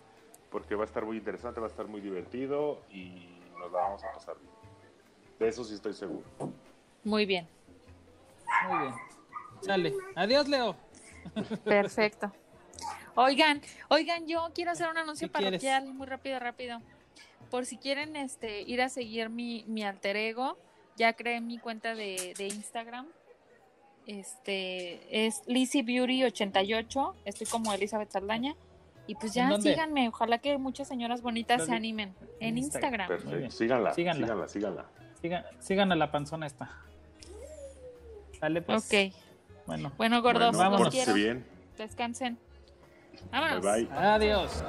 Speaker 5: porque va a estar muy interesante, va a estar muy divertido y nos la vamos a pasar bien. De eso sí estoy seguro.
Speaker 3: Muy bien.
Speaker 4: Muy bien. Sale. Adiós, Leo.
Speaker 3: Perfecto. Oigan, oigan, yo quiero hacer un anuncio parroquial muy rápido, rápido. Por si quieren este ir a seguir mi, mi alter ego, ya creé mi cuenta de, de Instagram. Este es Lizzy Beauty 88. Estoy como Elizabeth Saldaña. Y pues
Speaker 4: ¿En
Speaker 3: ya síganme. Ojalá que muchas señoras bonitas se animen.
Speaker 4: En
Speaker 3: En
Speaker 4: Instagram.
Speaker 3: Instagram.
Speaker 4: Muy
Speaker 5: Perfecto.
Speaker 4: bien.
Speaker 5: Síganla,
Speaker 4: Síganla.
Speaker 5: síganla, síganla.
Speaker 4: Sigan, sigan a la panzona esta. Sale pues.
Speaker 3: Ok.
Speaker 4: Bueno.
Speaker 3: Bueno, gordos,
Speaker 5: Bueno,
Speaker 3: los quiero.
Speaker 5: bien.
Speaker 3: Descansen. Vámonos.
Speaker 5: Bye bye.
Speaker 4: Adiós.